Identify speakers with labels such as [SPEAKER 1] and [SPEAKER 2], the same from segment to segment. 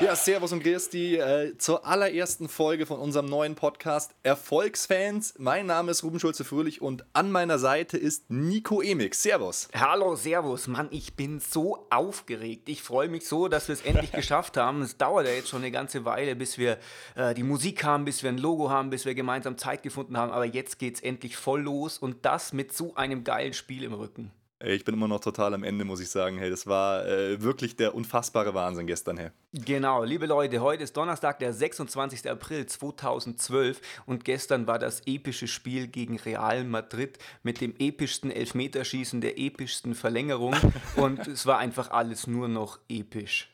[SPEAKER 1] Ja, Servus und Grüß die äh, zur allerersten Folge von unserem neuen Podcast Erfolgsfans. Mein Name ist Ruben Schulze-Fröhlich und an meiner Seite ist Nico Emix. Servus.
[SPEAKER 2] Hallo, Servus. Mann, ich bin so aufgeregt. Ich freue mich so, dass wir es endlich geschafft haben. Es dauert ja jetzt schon eine ganze Weile, bis wir äh, die Musik haben, bis wir ein Logo haben, bis wir gemeinsam Zeit gefunden haben. Aber jetzt geht es endlich voll los und das mit so einem geilen Spiel im Rücken.
[SPEAKER 1] Ich bin immer noch total am Ende, muss ich sagen. Hey, das war äh, wirklich der unfassbare Wahnsinn gestern, hey.
[SPEAKER 2] Genau, liebe Leute, heute ist Donnerstag, der 26. April 2012 und gestern war das epische Spiel gegen Real Madrid mit dem epischsten Elfmeterschießen der epischsten Verlängerung und es war einfach alles nur noch episch.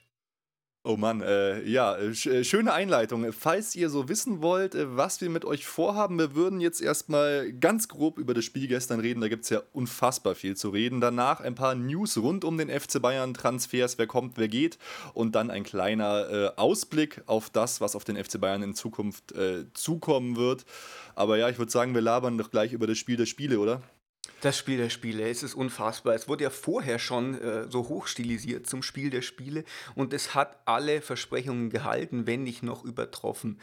[SPEAKER 1] Oh Mann, äh, ja, sch äh, schöne Einleitung. Falls ihr so wissen wollt, äh, was wir mit euch vorhaben, wir würden jetzt erstmal ganz grob über das Spiel gestern reden. Da gibt es ja unfassbar viel zu reden. Danach ein paar News rund um den FC Bayern, Transfers, wer kommt, wer geht. Und dann ein kleiner äh, Ausblick auf das, was auf den FC Bayern in Zukunft äh, zukommen wird. Aber ja, ich würde sagen, wir labern doch gleich über das Spiel der Spiele, oder?
[SPEAKER 2] Das Spiel der Spiele, es ist unfassbar. Es wurde ja vorher schon äh, so hochstilisiert zum Spiel der Spiele und es hat alle Versprechungen gehalten, wenn nicht noch übertroffen.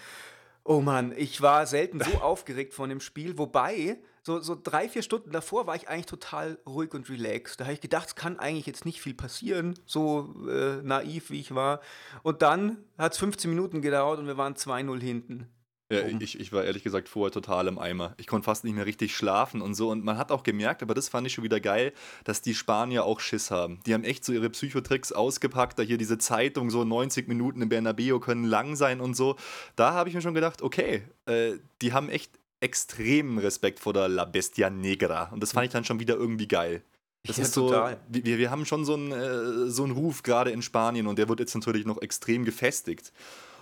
[SPEAKER 2] Oh Mann, ich war selten so aufgeregt von dem Spiel, wobei so, so drei, vier Stunden davor war ich eigentlich total ruhig und relaxed. Da habe ich gedacht, es kann eigentlich jetzt nicht viel passieren, so äh, naiv wie ich war. Und dann hat es 15 Minuten gedauert und wir waren 2-0 hinten.
[SPEAKER 1] Ja, ich, ich war ehrlich gesagt vorher total im Eimer. Ich konnte fast nicht mehr richtig schlafen und so. Und man hat auch gemerkt, aber das fand ich schon wieder geil, dass die Spanier auch Schiss haben. Die haben echt so ihre Psychotricks ausgepackt. Da hier diese Zeitung, so 90 Minuten im Bernabeo können lang sein und so. Da habe ich mir schon gedacht, okay, äh, die haben echt extremen Respekt vor der La Bestia Negra. Und das fand ich dann schon wieder irgendwie geil. Das ja, ist so, total. Wir, wir haben schon so einen, äh, so einen Ruf gerade in Spanien und der wird jetzt natürlich noch extrem gefestigt.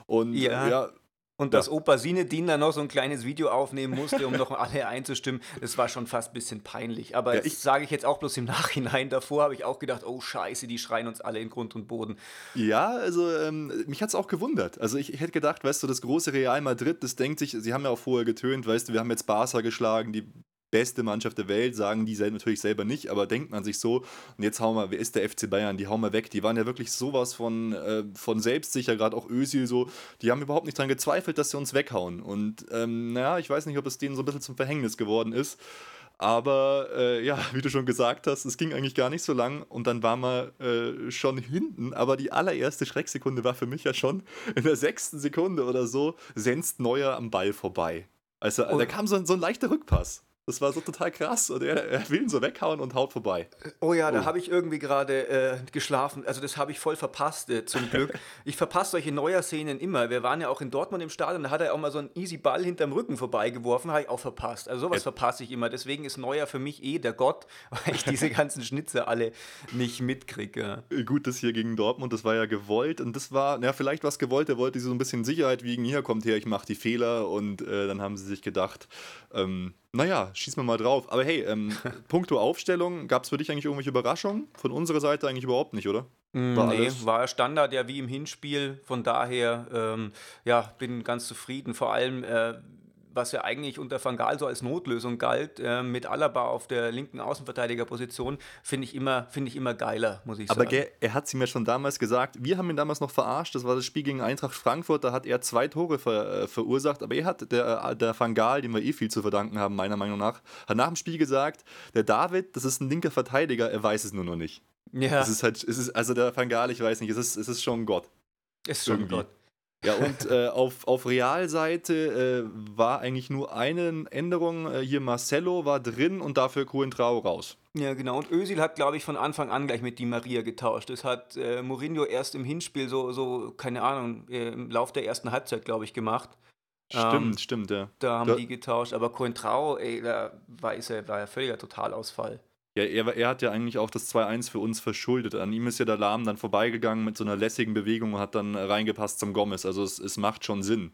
[SPEAKER 1] Und ja, ja
[SPEAKER 2] und dass Opa Sinedin da noch so ein kleines Video aufnehmen musste, um noch alle einzustimmen, das war schon fast ein bisschen peinlich. Aber ja, das sage ich jetzt auch bloß im Nachhinein. Davor habe ich auch gedacht, oh Scheiße, die schreien uns alle in Grund und Boden.
[SPEAKER 1] Ja, also ähm, mich hat es auch gewundert. Also ich, ich, hätte gedacht, weißt du, das große Real Madrid, das denkt sich, sie haben ja auch vorher getönt, weißt du, wir haben jetzt Barca geschlagen, die beste Mannschaft der Welt, sagen die natürlich selber nicht, aber denkt man sich so, und jetzt hauen wir, wer ist der FC Bayern, die hauen wir weg, die waren ja wirklich sowas von, äh, von selbstsicher, gerade auch Özil so, die haben überhaupt nicht daran gezweifelt, dass sie uns weghauen und ähm, naja, ich weiß nicht, ob es denen so ein bisschen zum Verhängnis geworden ist, aber äh, ja, wie du schon gesagt hast, es ging eigentlich gar nicht so lang und dann waren wir äh, schon hinten. Aber die allererste Schrecksekunde war für mich ja schon in der sechsten Sekunde oder so, senzt Neuer am Ball vorbei. Also oh. da kam so ein, so ein leichter Rückpass. Das war so total krass. Und er, er, will ihn so weghauen und haut vorbei.
[SPEAKER 2] Oh ja, oh. da habe ich irgendwie gerade äh, geschlafen. Also das habe ich voll verpasst, äh, zum Glück. ich verpasse solche Neuer-Szenen immer. Wir waren ja auch in Dortmund im Stadion, da hat er auch mal so einen easy Ball hinterm Rücken vorbeigeworfen, habe ich auch verpasst. Also sowas ja. verpasse ich immer. Deswegen ist Neuer für mich eh der Gott, weil ich diese ganzen Schnitze alle nicht mitkriege.
[SPEAKER 1] Gut, das hier gegen Dortmund, das war ja gewollt. Und das war, na, vielleicht was gewollt, er wollte so ein bisschen Sicherheit wiegen. Hier kommt her, ich mache die Fehler. Und äh, dann haben sie sich gedacht, ähm, naja, schießen wir mal drauf. Aber hey, ähm, puncto Aufstellung, gab es für dich eigentlich irgendwelche Überraschungen? Von unserer Seite eigentlich überhaupt nicht, oder?
[SPEAKER 2] Mm, war nee, war Standard ja wie im Hinspiel. Von daher, ähm, ja, bin ganz zufrieden. Vor allem, äh, was ja eigentlich unter Van Gaal so als Notlösung galt, äh, mit Alaba auf der linken Außenverteidigerposition, finde ich, immer, find ich immer geiler, muss ich
[SPEAKER 1] Aber
[SPEAKER 2] sagen.
[SPEAKER 1] Aber er hat sie mir schon damals gesagt, wir haben ihn damals noch verarscht, das war das Spiel gegen Eintracht Frankfurt, da hat er zwei Tore ver, äh, verursacht, aber er hat, der, äh, der Van Gaal, dem wir eh viel zu verdanken haben, meiner Meinung nach, hat nach dem Spiel gesagt, der David, das ist ein linker Verteidiger, er weiß es nur noch nicht. Ja. Es ist halt, es ist, also der Van Gaal, ich weiß nicht, es ist, es ist schon Gott.
[SPEAKER 2] Es ist schon Irgendwie. Gott.
[SPEAKER 1] Ja, und äh, auf, auf Realseite äh, war eigentlich nur eine Änderung. Äh, hier Marcelo war drin und dafür Coentrao raus.
[SPEAKER 2] Ja, genau. Und Özil hat, glaube ich, von Anfang an gleich mit Di Maria getauscht. Das hat äh, Mourinho erst im Hinspiel so, so keine Ahnung, äh, im Lauf der ersten Halbzeit, glaube ich, gemacht.
[SPEAKER 1] Stimmt, ähm, stimmt, ja.
[SPEAKER 2] Da haben da, die getauscht. Aber Coentrao, ey, da war, ist er, war ja völliger Totalausfall.
[SPEAKER 1] Ja, er, er, hat ja eigentlich auch das 2-1 für uns verschuldet. An ihm ist ja der Lahm dann vorbeigegangen mit so einer lässigen Bewegung und hat dann reingepasst zum Gomez. Also es, es macht schon Sinn.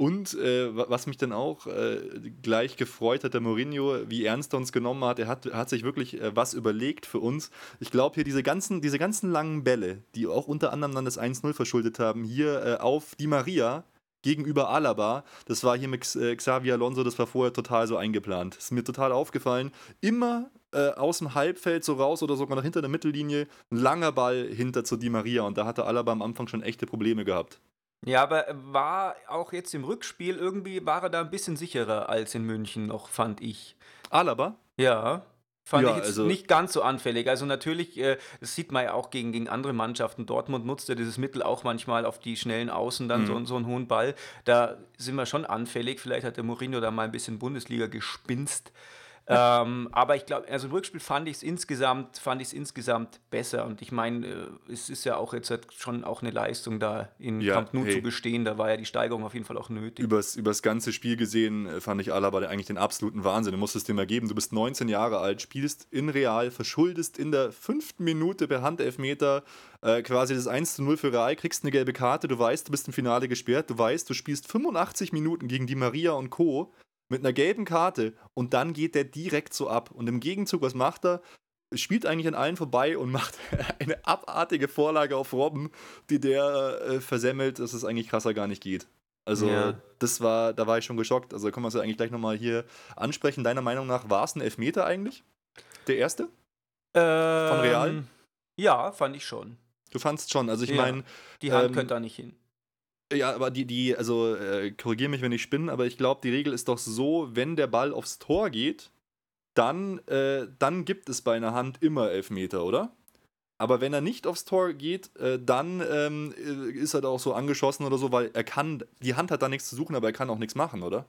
[SPEAKER 1] Und äh, was mich dann auch äh, gleich gefreut hat, der Mourinho, wie ernst er uns genommen hat, er hat, hat sich wirklich äh, was überlegt für uns. Ich glaube hier diese ganzen, diese ganzen langen Bälle, die auch unter anderem dann das 1-0 verschuldet haben, hier äh, auf Di Maria, gegenüber Alaba. Das war hier mit äh, Xavier Alonso, das war vorher total so eingeplant. Ist mir total aufgefallen. Immer äh, aus dem Halbfeld so raus oder sogar noch hinter der Mittellinie ein langer Ball hinter zu Di Maria und da hatte Alaba am Anfang schon echte Probleme gehabt.
[SPEAKER 2] Ja, aber war auch jetzt im Rückspiel irgendwie war er da ein bisschen sicherer als in München noch, fand ich.
[SPEAKER 1] Alaba?
[SPEAKER 2] Ja. Fand
[SPEAKER 1] Ja,
[SPEAKER 2] ich jetzt
[SPEAKER 1] also-
[SPEAKER 2] nicht ganz so anfällig. Also natürlich, äh, das sieht man ja auch gegen, gegen andere Mannschaften. Dortmund nutzt ja dieses Mittel auch manchmal auf die schnellen Außen dann
[SPEAKER 1] Mhm.
[SPEAKER 2] so, so einen hohen Ball. Da sind wir schon anfällig. Vielleicht hat der Mourinho da mal ein bisschen Bundesliga gespinst. Ähm, aber ich glaube, also im Rückspiel fand ich es insgesamt, fand ich es insgesamt besser. Und ich meine, äh, es ist ja auch jetzt halt schon auch eine Leistung, da in
[SPEAKER 1] Ja,
[SPEAKER 2] Camp Nou
[SPEAKER 1] hey.
[SPEAKER 2] zu bestehen. Da war ja die Steigerung auf jeden Fall auch nötig.
[SPEAKER 1] Übers, übers ganze Spiel gesehen äh, fand ich Alaba eigentlich den absoluten Wahnsinn. Du musst es dir mal geben. Du bist 19 Jahre alt, spielst in Real, verschuldest in der fünften Minute per Handelfmeter äh, quasi das 1 zu 0 für Real, kriegst eine gelbe Karte, du weißt, du bist im Finale gesperrt, du weißt, du spielst 85 Minuten gegen die Maria und Co. mit einer gelben Karte und dann geht der direkt so ab. Und im Gegenzug, was macht er? Spielt eigentlich an allen vorbei und macht eine abartige Vorlage auf Robben, die der äh, versemmelt, dass es eigentlich krasser gar nicht geht. Also,
[SPEAKER 2] Ja.
[SPEAKER 1] das war, da war ich schon geschockt. Also, können wir es ja eigentlich gleich nochmal hier ansprechen. Deiner Meinung nach war es ein Elfmeter eigentlich? Der erste?
[SPEAKER 2] Von
[SPEAKER 1] Real?
[SPEAKER 2] Ja, fand ich schon.
[SPEAKER 1] Du fandst schon. Also, ich
[SPEAKER 2] Ja.
[SPEAKER 1] meine,
[SPEAKER 2] Die Hand
[SPEAKER 1] Ähm,
[SPEAKER 2] könnte da nicht hin.
[SPEAKER 1] Ja, aber die, die, also, äh, korrigier mich, wenn ich spinne, aber ich glaube, die Regel ist doch so, wenn der Ball aufs Tor geht, dann, äh, dann gibt es bei einer Hand immer Elfmeter, oder? Aber wenn er nicht aufs Tor geht, äh, dann ähm, äh, ist er da auch so angeschossen oder so, weil er kann, die Hand hat da nichts zu suchen, aber er kann auch nichts machen, oder?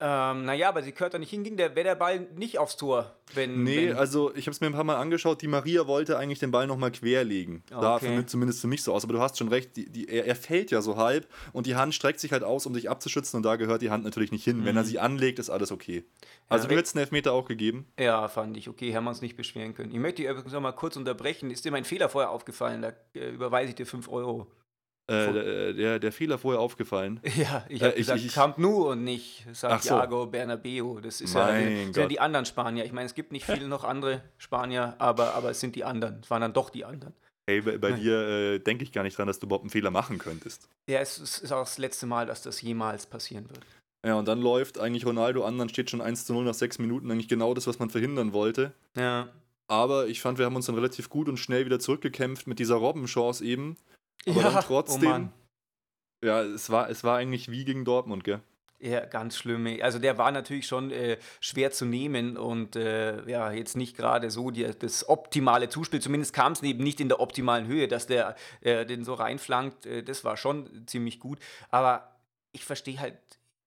[SPEAKER 2] Ähm, naja, aber sie gehört da nicht hinging, der wäre der Ball nicht aufs Tor. Wenn,
[SPEAKER 1] Nee,
[SPEAKER 2] wenn,
[SPEAKER 1] also ich habe es mir ein paar Mal angeschaut, die Maria wollte eigentlich den Ball nochmal querlegen. Da
[SPEAKER 2] Okay.
[SPEAKER 1] findet zumindest für mich so aus. Aber du hast schon recht, die, die, er, er fällt ja so halb und die Hand streckt sich halt aus, um dich abzuschützen und da gehört die Hand natürlich nicht hin. Wenn er sie anlegt, ist alles okay. Also
[SPEAKER 2] Ja,
[SPEAKER 1] du hättest einen Elfmeter auch gegeben.
[SPEAKER 2] Ja, fand ich. Okay, haben wir uns nicht beschweren können. Ich möchte dich übrigens noch mal kurz unterbrechen. Ist dir mein Fehler vorher aufgefallen? Da äh, überweise ich dir 5 Euro.
[SPEAKER 1] Äh,
[SPEAKER 2] Vor-
[SPEAKER 1] der, der, Fehler vorher aufgefallen.
[SPEAKER 2] Ja, ich
[SPEAKER 1] Äh,
[SPEAKER 2] habe
[SPEAKER 1] ich-
[SPEAKER 2] gesagt
[SPEAKER 1] ich-
[SPEAKER 2] Camp Nou und nicht
[SPEAKER 1] Ach so.
[SPEAKER 2] Santiago Bernabeo. Das ist ja, die, sind die anderen Spanier. Ich meine, es gibt nicht viele noch andere Spanier, aber, aber es sind die anderen. Es waren dann doch die anderen.
[SPEAKER 1] Hey, bei, bei dir äh, denke ich gar nicht dran, dass du überhaupt einen Fehler machen könntest.
[SPEAKER 2] Ja, es ist, ist auch das letzte Mal, dass das jemals passieren wird.
[SPEAKER 1] Ja, und dann läuft eigentlich Ronaldo an, dann steht schon 1 zu 0 nach 6 Minuten, eigentlich genau das, was man verhindern wollte.
[SPEAKER 2] Ja.
[SPEAKER 1] Aber ich fand, wir haben uns dann relativ gut und schnell wieder zurückgekämpft mit dieser Robbenchance eben. Aber
[SPEAKER 2] ja,
[SPEAKER 1] dann trotzdem,
[SPEAKER 2] Oh
[SPEAKER 1] ja, es war, es war eigentlich wie gegen Dortmund, gell?
[SPEAKER 2] Ja, ganz schlimm. Also der war natürlich schon äh, schwer zu nehmen und äh, ja, jetzt nicht gerade so die, das optimale Zuspiel. Zumindest kam es eben nicht in der optimalen Höhe, dass der äh, den so reinflankt. Äh, das war schon ziemlich gut. Aber ich verstehe halt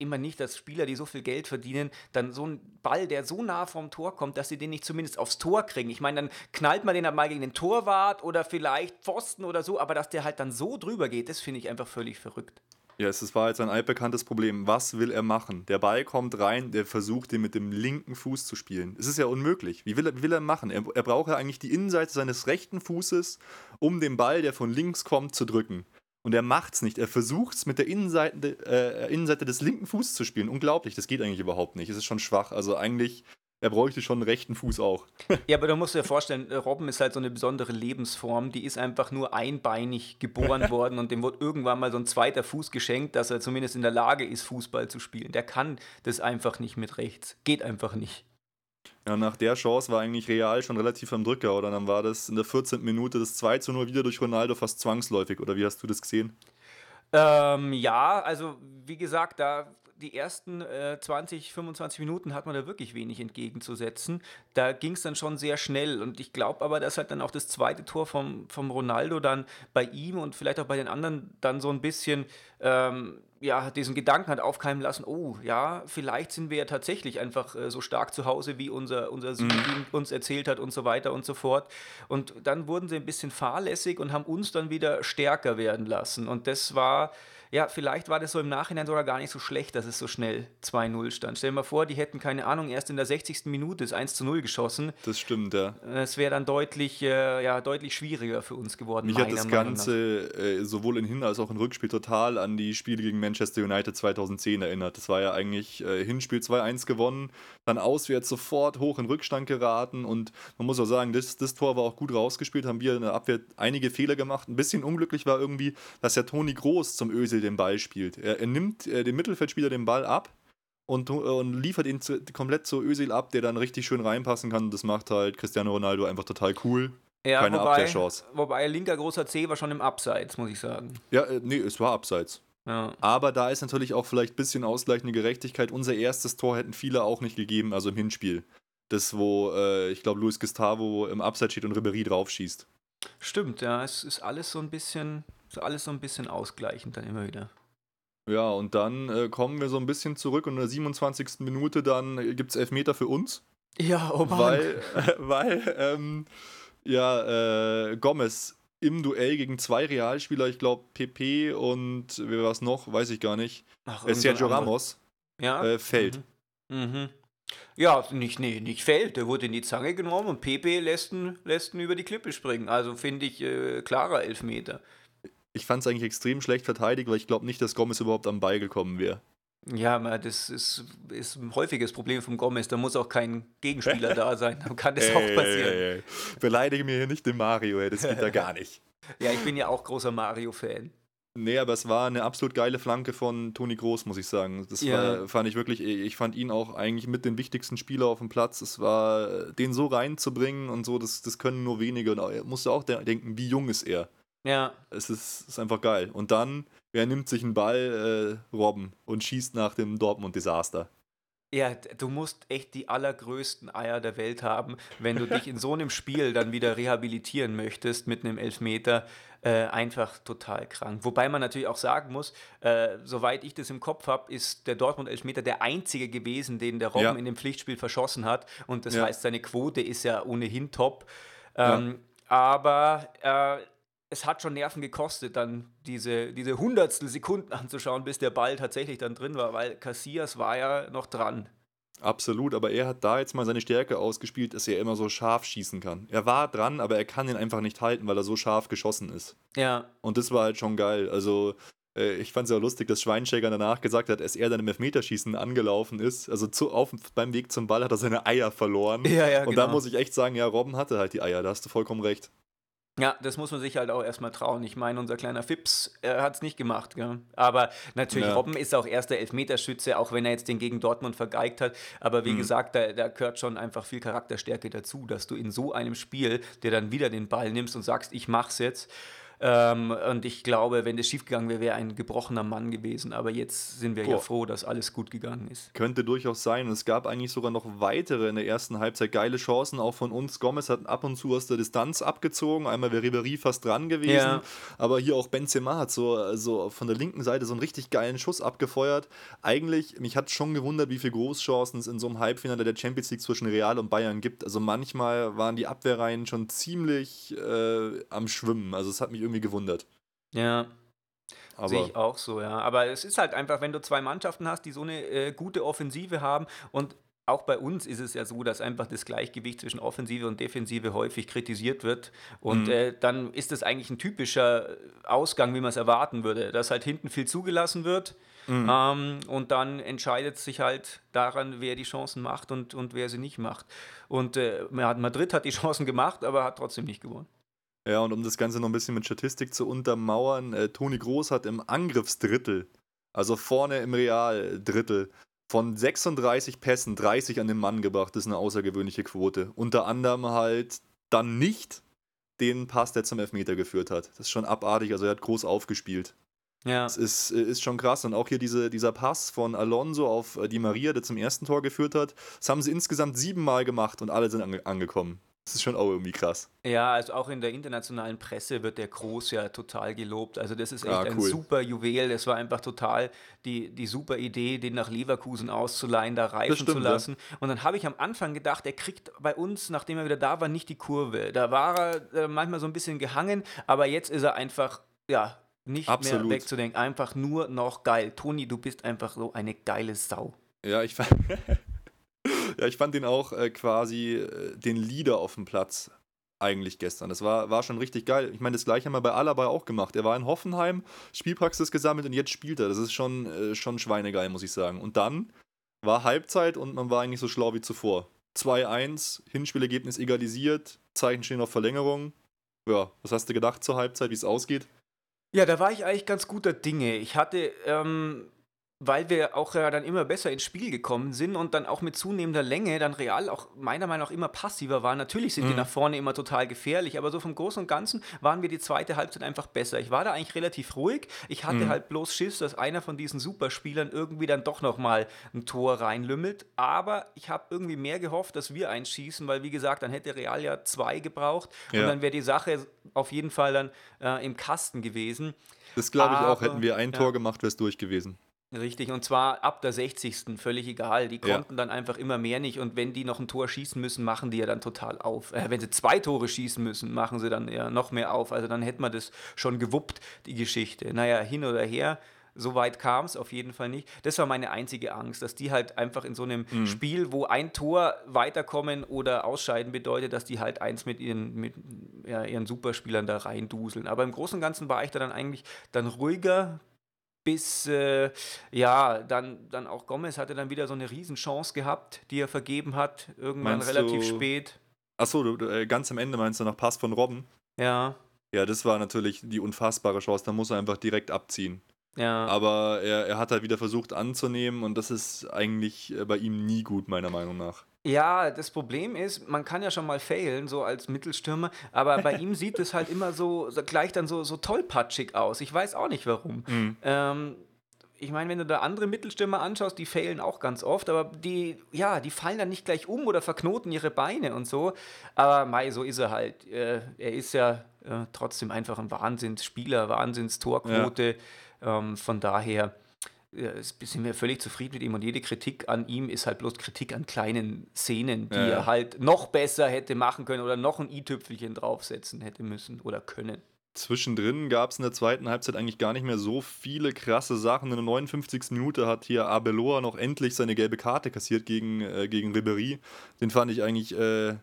[SPEAKER 2] immer nicht, dass Spieler, die so viel Geld verdienen, dann so einen Ball, der so nah vom Tor kommt, dass sie den nicht zumindest aufs Tor kriegen. Ich meine, dann knallt man den halt mal gegen den Torwart oder vielleicht Pfosten oder so, aber dass der halt dann so drüber geht, das finde ich einfach völlig verrückt.
[SPEAKER 1] Ja, es war jetzt ein altbekanntes Problem. Was will er machen? Der Ball kommt rein, der versucht, den mit dem linken Fuß zu spielen. Es ist ja unmöglich. Wie will er, will er machen? Er, er braucht ja eigentlich die Innenseite seines rechten Fußes, um den Ball, der von links kommt, zu drücken. Und er macht's nicht. Er versucht es mit der Innenseite, äh, Innenseite des linken Fußes zu spielen. Unglaublich, das geht eigentlich überhaupt nicht. Es ist schon schwach. Also eigentlich, er bräuchte schon einen rechten Fuß auch.
[SPEAKER 2] Ja, aber du musst dir vorstellen, äh, Robben ist halt so eine besondere Lebensform. Die ist einfach nur einbeinig geboren worden und dem wurde irgendwann mal so ein zweiter Fuß geschenkt, dass er zumindest in der Lage ist, Fußball zu spielen. Der kann das einfach nicht mit rechts. Geht einfach nicht.
[SPEAKER 1] Ja, nach der Chance war eigentlich Real schon relativ am Drücker, oder? Dann war das in der 14. Minute das 2 zu 0 wieder durch Ronaldo fast zwangsläufig, oder wie hast du das gesehen?
[SPEAKER 2] Ähm, ja, also wie gesagt, da die ersten äh, 20, 25 Minuten hat man da wirklich wenig entgegenzusetzen. Da ging es dann schon sehr schnell und ich glaube aber, dass halt dann auch das zweite Tor vom, vom Ronaldo dann bei ihm und vielleicht auch bei den anderen dann so ein bisschen ähm, ja, diesen Gedanken hat aufkeimen lassen, oh ja, vielleicht sind wir ja tatsächlich einfach äh, so stark zu Hause, wie unser, unser Südteam uns erzählt hat und so weiter und so fort. Und dann wurden sie ein bisschen fahrlässig und haben uns dann wieder stärker werden lassen. Und das war, ja, vielleicht war das so im Nachhinein sogar gar nicht so schlecht, dass es so schnell 2-0 stand. Stell dir mal vor, die hätten, keine Ahnung, erst in der 60. Minute das 1 0 geschossen.
[SPEAKER 1] Das stimmt, ja.
[SPEAKER 2] Es wäre dann deutlich, äh, ja, deutlich schwieriger für uns geworden.
[SPEAKER 1] Mich hat das. Ganze äh, sowohl in Hin- als auch im Rückspiel total an die Spiele gegen Manchester United 2010 erinnert. Das war ja eigentlich äh, Hinspiel 2-1 gewonnen, dann auswärts sofort hoch in Rückstand geraten und man muss auch sagen, das, das Tor war auch gut rausgespielt, haben wir in der Abwehr einige Fehler gemacht. Ein bisschen unglücklich war irgendwie, dass ja Toni Groß zum Ösel Den Ball spielt. Er, er nimmt äh, dem Mittelfeldspieler den Ball ab und, und liefert ihn zu, komplett zu Özil ab, der dann richtig schön reinpassen kann. Das macht halt Cristiano Ronaldo einfach total cool.
[SPEAKER 2] Ja,
[SPEAKER 1] Keine
[SPEAKER 2] wobei,
[SPEAKER 1] Abwehrchance.
[SPEAKER 2] Wobei linker großer C war schon im Abseits, muss ich sagen.
[SPEAKER 1] Ja, äh, nee, es war abseits.
[SPEAKER 2] Ja.
[SPEAKER 1] Aber da ist natürlich auch vielleicht ein bisschen ausgleichende Gerechtigkeit. Unser erstes Tor hätten viele auch nicht gegeben, also im Hinspiel. Das, wo, äh, ich glaube, Luis Gustavo im Abseits steht und Ribéry draufschießt.
[SPEAKER 2] Stimmt, ja, es ist alles so ein bisschen, ist alles so ein bisschen ausgleichend dann immer wieder.
[SPEAKER 1] Ja, und dann äh, kommen wir so ein bisschen zurück und in der 27. Minute dann gibt es Elfmeter für uns.
[SPEAKER 2] Ja, oh Mann.
[SPEAKER 1] Weil, weil ähm, ja, äh, Gomez im Duell gegen zwei Realspieler, ich glaube PP und wer war es noch, weiß ich gar nicht,
[SPEAKER 2] Ach,
[SPEAKER 1] äh,
[SPEAKER 2] so
[SPEAKER 1] Sergio Ramos,
[SPEAKER 2] ja?
[SPEAKER 1] äh, fällt.
[SPEAKER 2] Mhm. Mhm. Ja, nicht, nee, nicht fällt. Der wurde in die Zange genommen und Pepe lässt ihn, lässt ihn über die Klippe springen. Also finde ich äh, klarer Elfmeter.
[SPEAKER 1] Ich fand es eigentlich extrem schlecht verteidigt, weil ich glaube nicht, dass Gomez überhaupt am Ball gekommen wäre.
[SPEAKER 2] Ja, das ist, ist ein häufiges Problem vom Gomez. Da muss auch kein Gegenspieler da sein. Dann kann das auch passieren.
[SPEAKER 1] Beleidige mir hier nicht den Mario, ey, das geht da gar nicht.
[SPEAKER 2] Ja, ich bin ja auch großer Mario-Fan.
[SPEAKER 1] Nee, aber es war eine absolut geile Flanke von Toni Groß, muss ich sagen. Das
[SPEAKER 2] Ja.
[SPEAKER 1] war, fand ich wirklich, ich fand ihn auch eigentlich mit dem wichtigsten Spieler auf dem Platz. Es war, den so reinzubringen und so, das, das können nur wenige. Und er musste auch de- denken, wie jung ist er?
[SPEAKER 2] Ja,
[SPEAKER 1] Es ist, ist einfach geil. Und dann, wer nimmt sich einen Ball, äh, Robben, und schießt nach dem Dortmund-Desaster.
[SPEAKER 2] Ja, du musst echt die allergrößten Eier der Welt haben, wenn du dich in so einem Spiel dann wieder rehabilitieren möchtest mit einem Elfmeter. Äh, einfach total krank. Wobei man natürlich auch sagen muss, äh, soweit ich das im Kopf habe, ist der Dortmund-Elfmeter der einzige gewesen, den der Robben
[SPEAKER 1] Ja.
[SPEAKER 2] in dem Pflichtspiel verschossen hat. Und das
[SPEAKER 1] Ja.
[SPEAKER 2] heißt, seine Quote ist ja ohnehin top. Ähm, Aber äh, es hat schon Nerven gekostet, dann diese, diese Hundertstel Sekunden anzuschauen, bis der Ball tatsächlich dann drin war, weil Casillas war ja noch dran.
[SPEAKER 1] Absolut, aber er hat da jetzt mal seine Stärke ausgespielt, dass er immer so scharf schießen kann. Er war dran, aber er kann ihn einfach nicht halten, weil er so scharf geschossen ist.
[SPEAKER 2] Ja,
[SPEAKER 1] Und das war halt schon geil. Also, äh, ich fand es ja lustig, dass Schweinsteiger danach gesagt hat, als er dann im Elfmeterschießen angelaufen ist, also zu, auf, beim Weg zum Ball hat er seine Eier verloren.
[SPEAKER 2] Ja, ja,
[SPEAKER 1] Und da
[SPEAKER 2] genau.
[SPEAKER 1] muss ich echt sagen, ja, Robben hatte halt die Eier, da hast du vollkommen recht.
[SPEAKER 2] Ja, das muss man sich halt auch erstmal trauen. Ich meine, unser kleiner Fips hat es nicht gemacht. Gell? Aber natürlich,
[SPEAKER 1] Ja.
[SPEAKER 2] Robben ist auch erster Elfmeterschütze, auch wenn er jetzt den gegen Dortmund vergeigt hat. Aber wie
[SPEAKER 1] Mhm.
[SPEAKER 2] gesagt, da, da gehört schon einfach viel Charakterstärke dazu, dass du in so einem Spiel dir dann wieder den Ball nimmst und sagst, ich mach's jetzt. Ähm, und ich glaube, wenn das schiefgegangen wäre, wäre ein gebrochener Mann gewesen. Aber jetzt sind wir ja
[SPEAKER 1] Boah.
[SPEAKER 2] froh, dass alles gut gegangen ist.
[SPEAKER 1] Könnte durchaus sein. Es gab eigentlich sogar noch weitere in der ersten Halbzeit geile Chancen, auch von uns. Gomez hat ab und zu aus der Distanz abgezogen. Einmal wäre Ribéry fast dran gewesen.
[SPEAKER 2] Ja.
[SPEAKER 1] Aber hier auch Benzema hat so, so von der linken Seite so einen richtig geilen Schuss abgefeuert. Eigentlich, mich hat schon gewundert, wie viele Großchancen es in so einem Halbfinale der Champions League zwischen Real und Bayern gibt. Also manchmal waren die Abwehrreihen schon ziemlich äh, am Schwimmen. Also es hat mich irgendwie gewundert.
[SPEAKER 2] Ja. Sehe ich auch so, ja. Aber es ist halt einfach, wenn du zwei Mannschaften hast, die so eine äh, gute Offensive haben und auch bei uns ist es ja so, dass einfach das Gleichgewicht zwischen Offensive und Defensive häufig kritisiert wird. Und
[SPEAKER 1] Mhm.
[SPEAKER 2] äh, dann ist das eigentlich ein typischer Ausgang, wie man es erwarten würde, dass halt hinten viel zugelassen wird.
[SPEAKER 1] Mhm.
[SPEAKER 2] Ähm, und dann entscheidet sich halt daran, wer die Chancen macht und, und wer sie nicht macht. Und äh, Madrid hat die Chancen gemacht, aber hat trotzdem nicht gewonnen.
[SPEAKER 1] Ja, und um das Ganze noch ein bisschen mit Statistik zu untermauern, äh, Toni Groß hat im Angriffsdrittel, also vorne im Real-Drittel, von 36 Pässen 30 an den Mann gebracht. Das ist eine außergewöhnliche Quote. Unter anderem halt dann nicht den Pass, der zum Elfmeter geführt hat. Das ist schon abartig, also er hat groß aufgespielt.
[SPEAKER 2] Ja.
[SPEAKER 1] Das ist, äh, ist schon krass. Und auch hier diese, dieser Pass von Alonso auf äh, Di Maria, der zum ersten Tor geführt hat, das haben sie insgesamt siebenmal gemacht und alle sind ange angekommen. Das ist schon auch irgendwie krass.
[SPEAKER 2] Ja, also auch in der internationalen Presse wird der Groß ja total gelobt. Also das ist echt
[SPEAKER 1] Ah,
[SPEAKER 2] ein
[SPEAKER 1] cool.
[SPEAKER 2] super Juwel. Das war einfach total die, die super Idee, den nach Leverkusen auszuleihen, da reifen
[SPEAKER 1] stimmt,
[SPEAKER 2] zu
[SPEAKER 1] ja.
[SPEAKER 2] lassen. Und dann habe ich am Anfang gedacht, er kriegt bei uns, nachdem er wieder da war, nicht die Kurve. Da war er äh, manchmal so ein bisschen gehangen, aber jetzt ist er einfach, ja, nicht
[SPEAKER 1] Absolut.
[SPEAKER 2] mehr wegzudenken. Einfach nur noch geil. Toni, du bist einfach so eine geile Sau.
[SPEAKER 1] Ja, ich fand, ja, ich fand den auch äh, quasi äh, den Leader auf dem Platz eigentlich gestern. Das war, war schon richtig geil. Ich meine, das gleiche haben wir bei Alaba auch gemacht. Er war in Hoffenheim, Spielpraxis gesammelt und jetzt spielt er. Das ist schon, äh, schon schweinegeil, muss ich sagen. Und dann war Halbzeit und man war eigentlich so schlau wie zuvor. 2-1, Hinspielergebnis egalisiert, Zeichen stehen auf Verlängerung. Ja, was hast du gedacht zur Halbzeit, wie es ausgeht?
[SPEAKER 2] Ja, da war ich eigentlich ganz guter Dinge. Ich hatte ähm, weil wir auch ja dann immer besser ins Spiel gekommen sind und dann auch mit zunehmender Länge dann Real auch meiner Meinung nach immer passiver waren. Natürlich sind die nach vorne immer total gefährlich, aber so vom Großen und Ganzen waren wir die zweite Halbzeit einfach besser. Ich war da eigentlich relativ ruhig. Ich hatte halt bloß Schiss, dass einer von diesen Superspielern irgendwie dann doch nochmal ein Tor reinlümmelt. Aber ich habe irgendwie mehr gehofft, dass wir eins schießen, weil wie gesagt, dann hätte Real ja zwei gebraucht und
[SPEAKER 1] Ja.
[SPEAKER 2] dann wäre die Sache auf jeden Fall dann äh, im Kasten gewesen.
[SPEAKER 1] Das glaube ich auch.
[SPEAKER 2] Aber-
[SPEAKER 1] Hätten wir ein
[SPEAKER 2] ja.
[SPEAKER 1] Tor gemacht, wäre es durch gewesen.
[SPEAKER 2] Richtig, und zwar ab der 60. völlig egal. Die
[SPEAKER 1] Ja.
[SPEAKER 2] konnten dann einfach immer mehr nicht. Und wenn die noch ein Tor schießen müssen, machen die ja dann total auf. Äh, wenn sie zwei Tore schießen müssen, machen sie dann ja noch mehr auf. Also dann hätte man das schon gewuppt, die Geschichte. Naja, hin oder her. So weit kam es auf jeden Fall nicht. Das war meine einzige Angst, dass die halt einfach in so einem
[SPEAKER 1] Mhm.
[SPEAKER 2] Spiel, wo ein Tor weiterkommen oder ausscheiden bedeutet, dass die halt eins mit ihren, mit, ja, ihren Superspielern da reinduseln. Aber im Großen und Ganzen war ich da dann eigentlich dann ruhiger, bis äh, ja, dann, dann auch Gomez hatte dann wieder so eine Riesenchance gehabt, die er vergeben hat, irgendwann
[SPEAKER 1] Meinst
[SPEAKER 2] relativ
[SPEAKER 1] du-
[SPEAKER 2] spät.
[SPEAKER 1] Achso, du, äh, ganz am Ende meinst du nach Pass von Robben?
[SPEAKER 2] Ja,
[SPEAKER 1] Ja, das war natürlich die unfassbare Chance. Da muss er einfach direkt abziehen.
[SPEAKER 2] ja.
[SPEAKER 1] Aber er, er hat halt wieder versucht anzunehmen und das ist eigentlich äh, bei ihm nie gut, meiner Meinung nach.
[SPEAKER 2] Ja, das Problem ist, man kann ja schon mal failen, so als Mittelstürmer, aber bei ihm sieht es halt immer so, so gleich dann so, so tollpatschig aus. Ich weiß auch nicht warum. Ähm, ich meine, wenn du da andere Mittelstürmer anschaust, die failen auch ganz oft, aber die, ja, die fallen dann nicht gleich um oder verknoten ihre Beine und so. Aber Mai, so ist er halt. Äh, er ist ja äh, trotzdem einfach ein Wahnsinnsspieler, Wahnsinnstorquote. Ähm, von daher sind wir völlig zufrieden mit ihm und jede Kritik an ihm ist halt bloß Kritik an kleinen Szenen, die
[SPEAKER 1] Ja, ja.
[SPEAKER 2] er halt noch besser hätte machen können oder noch ein i-Tüpfelchen draufsetzen hätte müssen oder können.
[SPEAKER 1] Zwischendrin gab es in der zweiten Halbzeit eigentlich gar nicht mehr so viele krasse Sachen. In der 59. Minute hat hier Abeloa noch endlich seine gelbe Karte kassiert gegen, äh, gegen Ribéry. Den fand ich eigentlich äh,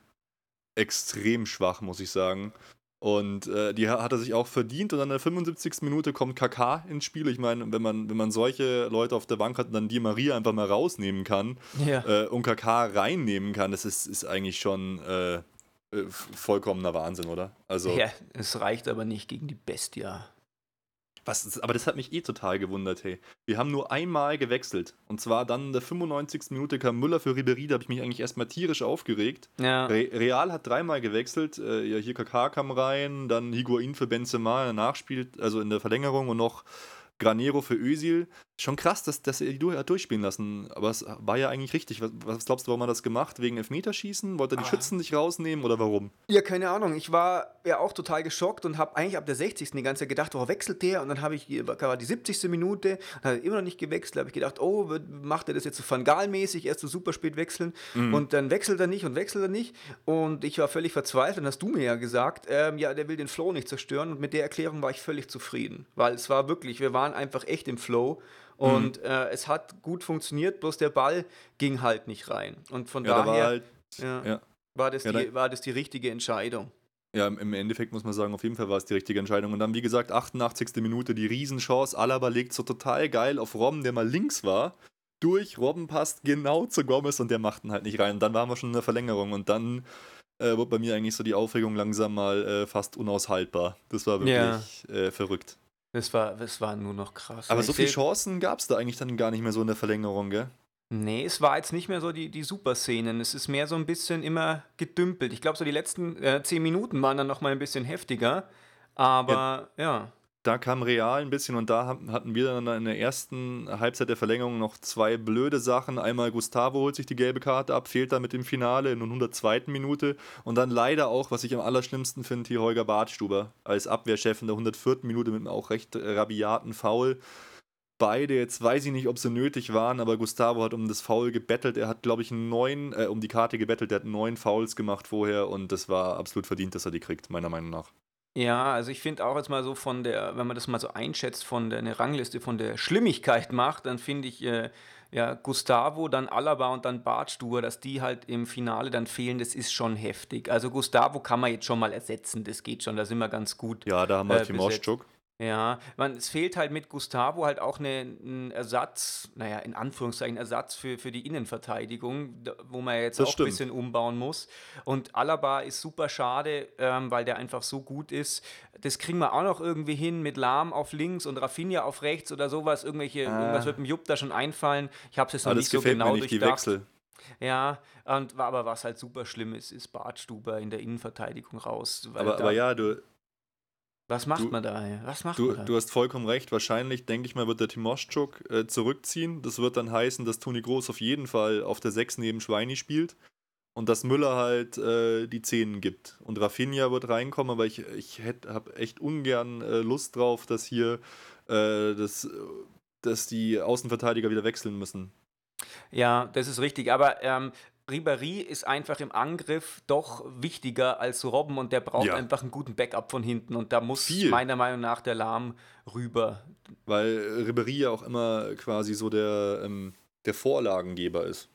[SPEAKER 1] extrem schwach, muss ich sagen. Und äh, die ha- hat er sich auch verdient. Und dann in der 75. Minute kommt Kaká ins Spiel. Ich meine, wenn man, wenn man solche Leute auf der Bank hat und dann Di Maria einfach mal rausnehmen kann
[SPEAKER 2] Ja.
[SPEAKER 1] äh, und Kaká reinnehmen kann, das ist, ist eigentlich schon äh, äh, vollkommener Wahnsinn, oder? Also,
[SPEAKER 2] ja, es reicht aber nicht gegen die Bestia.
[SPEAKER 1] Was, aber das hat mich eh total gewundert, hey. Wir haben nur einmal gewechselt. Und zwar dann in der 95. Minute kam Müller für Ribéry, da habe ich mich eigentlich erstmal tierisch aufgeregt.
[SPEAKER 2] Ja.
[SPEAKER 1] Re Real hat dreimal gewechselt. Äh, ja, hier Kaká kam rein, dann Higuain für Benzema in der Nachspiel, also in der Verlängerung und noch Granero für Özil. Schon krass, dass, dass er die hat durchspielen lassen. Aber es war ja eigentlich richtig. Was, was glaubst du, warum er das gemacht? Wegen Elfmeterschießen? Wollte er die
[SPEAKER 2] Ah.
[SPEAKER 1] Schützen nicht rausnehmen oder warum?
[SPEAKER 2] Ja, keine Ahnung. Ich war ja auch total geschockt und habe eigentlich ab der 60. die ganze Zeit gedacht, warum wechselt der? Und dann habe ich, war die 70. Minute, und hat er immer noch nicht gewechselt. habe ich gedacht, oh, macht er das jetzt so Van Gaal-mäßig, erst so super spät wechseln? Und dann wechselt er nicht und wechselt er nicht. Und ich war völlig verzweifelt. Dann hast du mir ja gesagt, ähm, ja, der will den Flow nicht zerstören. Und mit der Erklärung war ich völlig zufrieden. Weil es war wirklich, wir waren einfach echt im Flow. Und äh, es hat gut funktioniert, bloß der Ball ging halt nicht rein. Und von
[SPEAKER 1] Ja, da
[SPEAKER 2] daher
[SPEAKER 1] war halt.
[SPEAKER 2] ja,
[SPEAKER 1] Ja.
[SPEAKER 2] war, das
[SPEAKER 1] Ja,
[SPEAKER 2] die,
[SPEAKER 1] da-
[SPEAKER 2] war das die richtige Entscheidung.
[SPEAKER 1] Ja, im Endeffekt muss man sagen, auf jeden Fall war es die richtige Entscheidung. Und dann, wie gesagt, 88. Minute, die Riesenchance. Alaba legt so total geil auf Robben, der mal links war. Durch, Robben passt genau zu Gomez und der macht ihn halt nicht rein. Und dann waren wir schon in der Verlängerung und dann äh, wurde bei mir eigentlich so die Aufregung langsam mal äh, fast unaushaltbar. Das war wirklich äh, verrückt.
[SPEAKER 2] Das war, das war nur noch krass.
[SPEAKER 1] Aber
[SPEAKER 2] Ich
[SPEAKER 1] so viele Chancen gab es da eigentlich dann gar nicht mehr so in der Verlängerung, gell?
[SPEAKER 2] Nee, es war jetzt nicht mehr so die, die Superszenen. Es ist mehr so ein bisschen immer gedümpelt. Ich glaube, so die letzten äh, zehn Minuten waren dann noch mal ein bisschen heftiger. Aber ja.
[SPEAKER 1] Da kam Real ein bisschen und da hatten wir dann in der ersten Halbzeit der Verlängerung noch zwei blöde Sachen. Einmal Gustavo holt sich die gelbe Karte ab, fehlt damit im Finale in der 102. Minute und dann leider auch, was ich am allerschlimmsten finde, hier Holger Bartstuber als Abwehrchef in der 104. Minute mit einem auch recht rabiaten Foul. Beide, jetzt weiß ich nicht, ob sie nötig waren, aber Gustavo hat um das Foul gebettelt. Er hat, glaube ich, neun, äh, um die Karte gebettelt. Er hat neun Fouls gemacht vorher und das war absolut verdient, dass er die kriegt, meiner Meinung nach.
[SPEAKER 2] Ja, also ich finde auch jetzt mal so von der, wenn man das mal so einschätzt, von der eine Rangliste von der Schlimmigkeit macht, dann finde ich äh, ja Gustavo, dann Alaba und dann Bartstuber, dass die halt im Finale dann fehlen, das ist schon heftig. Also Gustavo kann man jetzt schon mal ersetzen, das geht schon, da sind wir ganz gut.
[SPEAKER 1] Ja, da haben wir
[SPEAKER 2] Äh,
[SPEAKER 1] Timoschuk.
[SPEAKER 2] Ja, man, es fehlt halt mit Gustavo halt auch 'ne 'n Ersatz, naja, in Anführungszeichen Ersatz für für die Innenverteidigung, wo man jetzt
[SPEAKER 1] Das
[SPEAKER 2] auch ein
[SPEAKER 1] stimmt.
[SPEAKER 2] bisschen umbauen muss. Und Alaba ist super schade, ähm, weil der einfach so gut ist. Das kriegen wir auch noch irgendwie hin mit Lahm auf links und Rafinha auf rechts oder sowas. Irgendwelche irgendwas
[SPEAKER 1] Ah.
[SPEAKER 2] wird dem Jupp da schon einfallen. Ich habe es jetzt noch
[SPEAKER 1] Aber
[SPEAKER 2] nicht so
[SPEAKER 1] gefällt mir
[SPEAKER 2] genau
[SPEAKER 1] nicht, die
[SPEAKER 2] durchdacht.
[SPEAKER 1] Wechsel.
[SPEAKER 2] Ja, und aber was halt super schlimm ist, ist Bartstuber in der Innenverteidigung raus,
[SPEAKER 1] Aber, aber ja, du,
[SPEAKER 2] was macht
[SPEAKER 1] du,
[SPEAKER 2] man da? Was macht
[SPEAKER 1] du,
[SPEAKER 2] man da?
[SPEAKER 1] du hast vollkommen recht. Wahrscheinlich, denke ich mal, wird der Timoschuk äh, zurückziehen. Das wird dann heißen, dass Toni Groß auf jeden Fall auf der 6 neben Schweini spielt. Und dass Müller halt äh, die Zehnen gibt. Und Rafinha wird reinkommen, aber ich, ich habe echt ungern äh, Lust drauf, dass hier äh, das, dass die Außenverteidiger wieder wechseln müssen.
[SPEAKER 2] Ja, das ist richtig. Aber ähm, Ribéry ist einfach im Angriff doch wichtiger als Robben und der braucht
[SPEAKER 1] Ja.
[SPEAKER 2] einfach einen guten Backup von hinten. Und da muss
[SPEAKER 1] Viel.
[SPEAKER 2] meiner Meinung nach der Lahm rüber.
[SPEAKER 1] Weil äh, Ribéry ja auch immer quasi so der, ähm, der Vorlagengeber ist.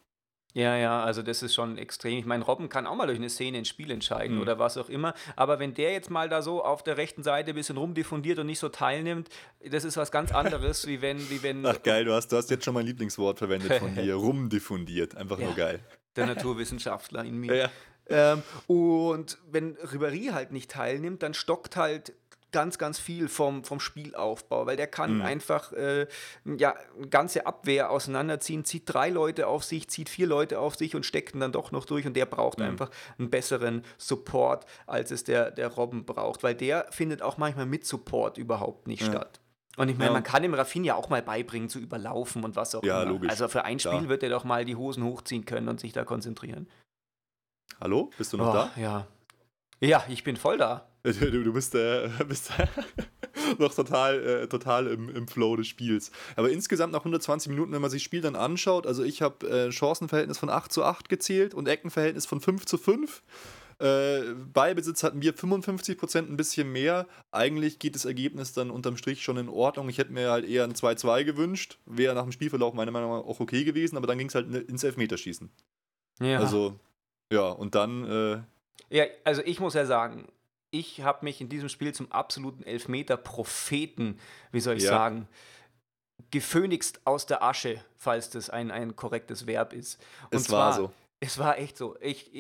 [SPEAKER 2] Ja, ja, also das ist schon extrem. Ich meine, Robben kann auch mal durch eine Szene ein Spiel entscheiden
[SPEAKER 1] Mhm.
[SPEAKER 2] oder was auch immer. Aber wenn der jetzt mal da so auf der rechten Seite ein bisschen rumdiffundiert und nicht so teilnimmt, das ist was ganz anderes, wie wenn, wie wenn
[SPEAKER 1] Ach geil, du hast, du hast jetzt schon mein Lieblingswort verwendet von dir. Rumdiffundiert. Einfach nur
[SPEAKER 2] Ja.
[SPEAKER 1] geil.
[SPEAKER 2] Der Naturwissenschaftler in mir.
[SPEAKER 1] Ja.
[SPEAKER 2] Ähm, und wenn Ribéry halt nicht teilnimmt, dann stockt halt ganz, ganz viel vom, vom Spielaufbau, weil der kann
[SPEAKER 1] Mhm.
[SPEAKER 2] einfach äh, ja, eine ganze Abwehr auseinanderziehen, zieht drei Leute auf sich, zieht vier Leute auf sich und steckt ihn dann doch noch durch und der braucht
[SPEAKER 1] Mhm.
[SPEAKER 2] einfach einen besseren Support, als es der, der Robben braucht, weil der findet auch manchmal mit Support überhaupt nicht
[SPEAKER 1] Ja.
[SPEAKER 2] statt. Und ich meine,
[SPEAKER 1] Ja.
[SPEAKER 2] man kann dem Rafinha auch mal beibringen zu überlaufen und was auch
[SPEAKER 1] Ja,
[SPEAKER 2] immer.
[SPEAKER 1] logisch.
[SPEAKER 2] Also für ein Spiel
[SPEAKER 1] Klar.
[SPEAKER 2] wird er doch mal die Hosen hochziehen können und sich da konzentrieren.
[SPEAKER 1] Hallo? Bist du noch
[SPEAKER 2] Oh,
[SPEAKER 1] da?
[SPEAKER 2] Ja. Ja, ich bin voll da.
[SPEAKER 1] Du, du bist, äh, bist noch total, äh, total im, im Flow des Spiels. Aber insgesamt nach 120 Minuten, wenn man sich das Spiel dann anschaut, also ich habe äh, Chancenverhältnis von 8 zu 8 gezählt und Eckenverhältnis von 5 zu 5. Äh, Ballbesitz hatten wir 55% ein bisschen mehr. Eigentlich geht das Ergebnis dann unterm Strich schon in Ordnung. Ich hätte mir halt eher ein 2-2 gewünscht. Wäre nach dem Spielverlauf meiner Meinung nach auch okay gewesen, aber dann ging es halt ins Elfmeterschießen.
[SPEAKER 2] Ja.
[SPEAKER 1] Also, ja, und dann, äh,
[SPEAKER 2] ja, also ich muss ja sagen, ich habe mich in diesem Spiel zum absoluten Elfmeter-Propheten, wie soll ich
[SPEAKER 1] Ja.
[SPEAKER 2] sagen, gefönigst aus der Asche, falls das ein, ein korrektes Verb ist. Und
[SPEAKER 1] es war so.
[SPEAKER 2] Es war echt so. Ich-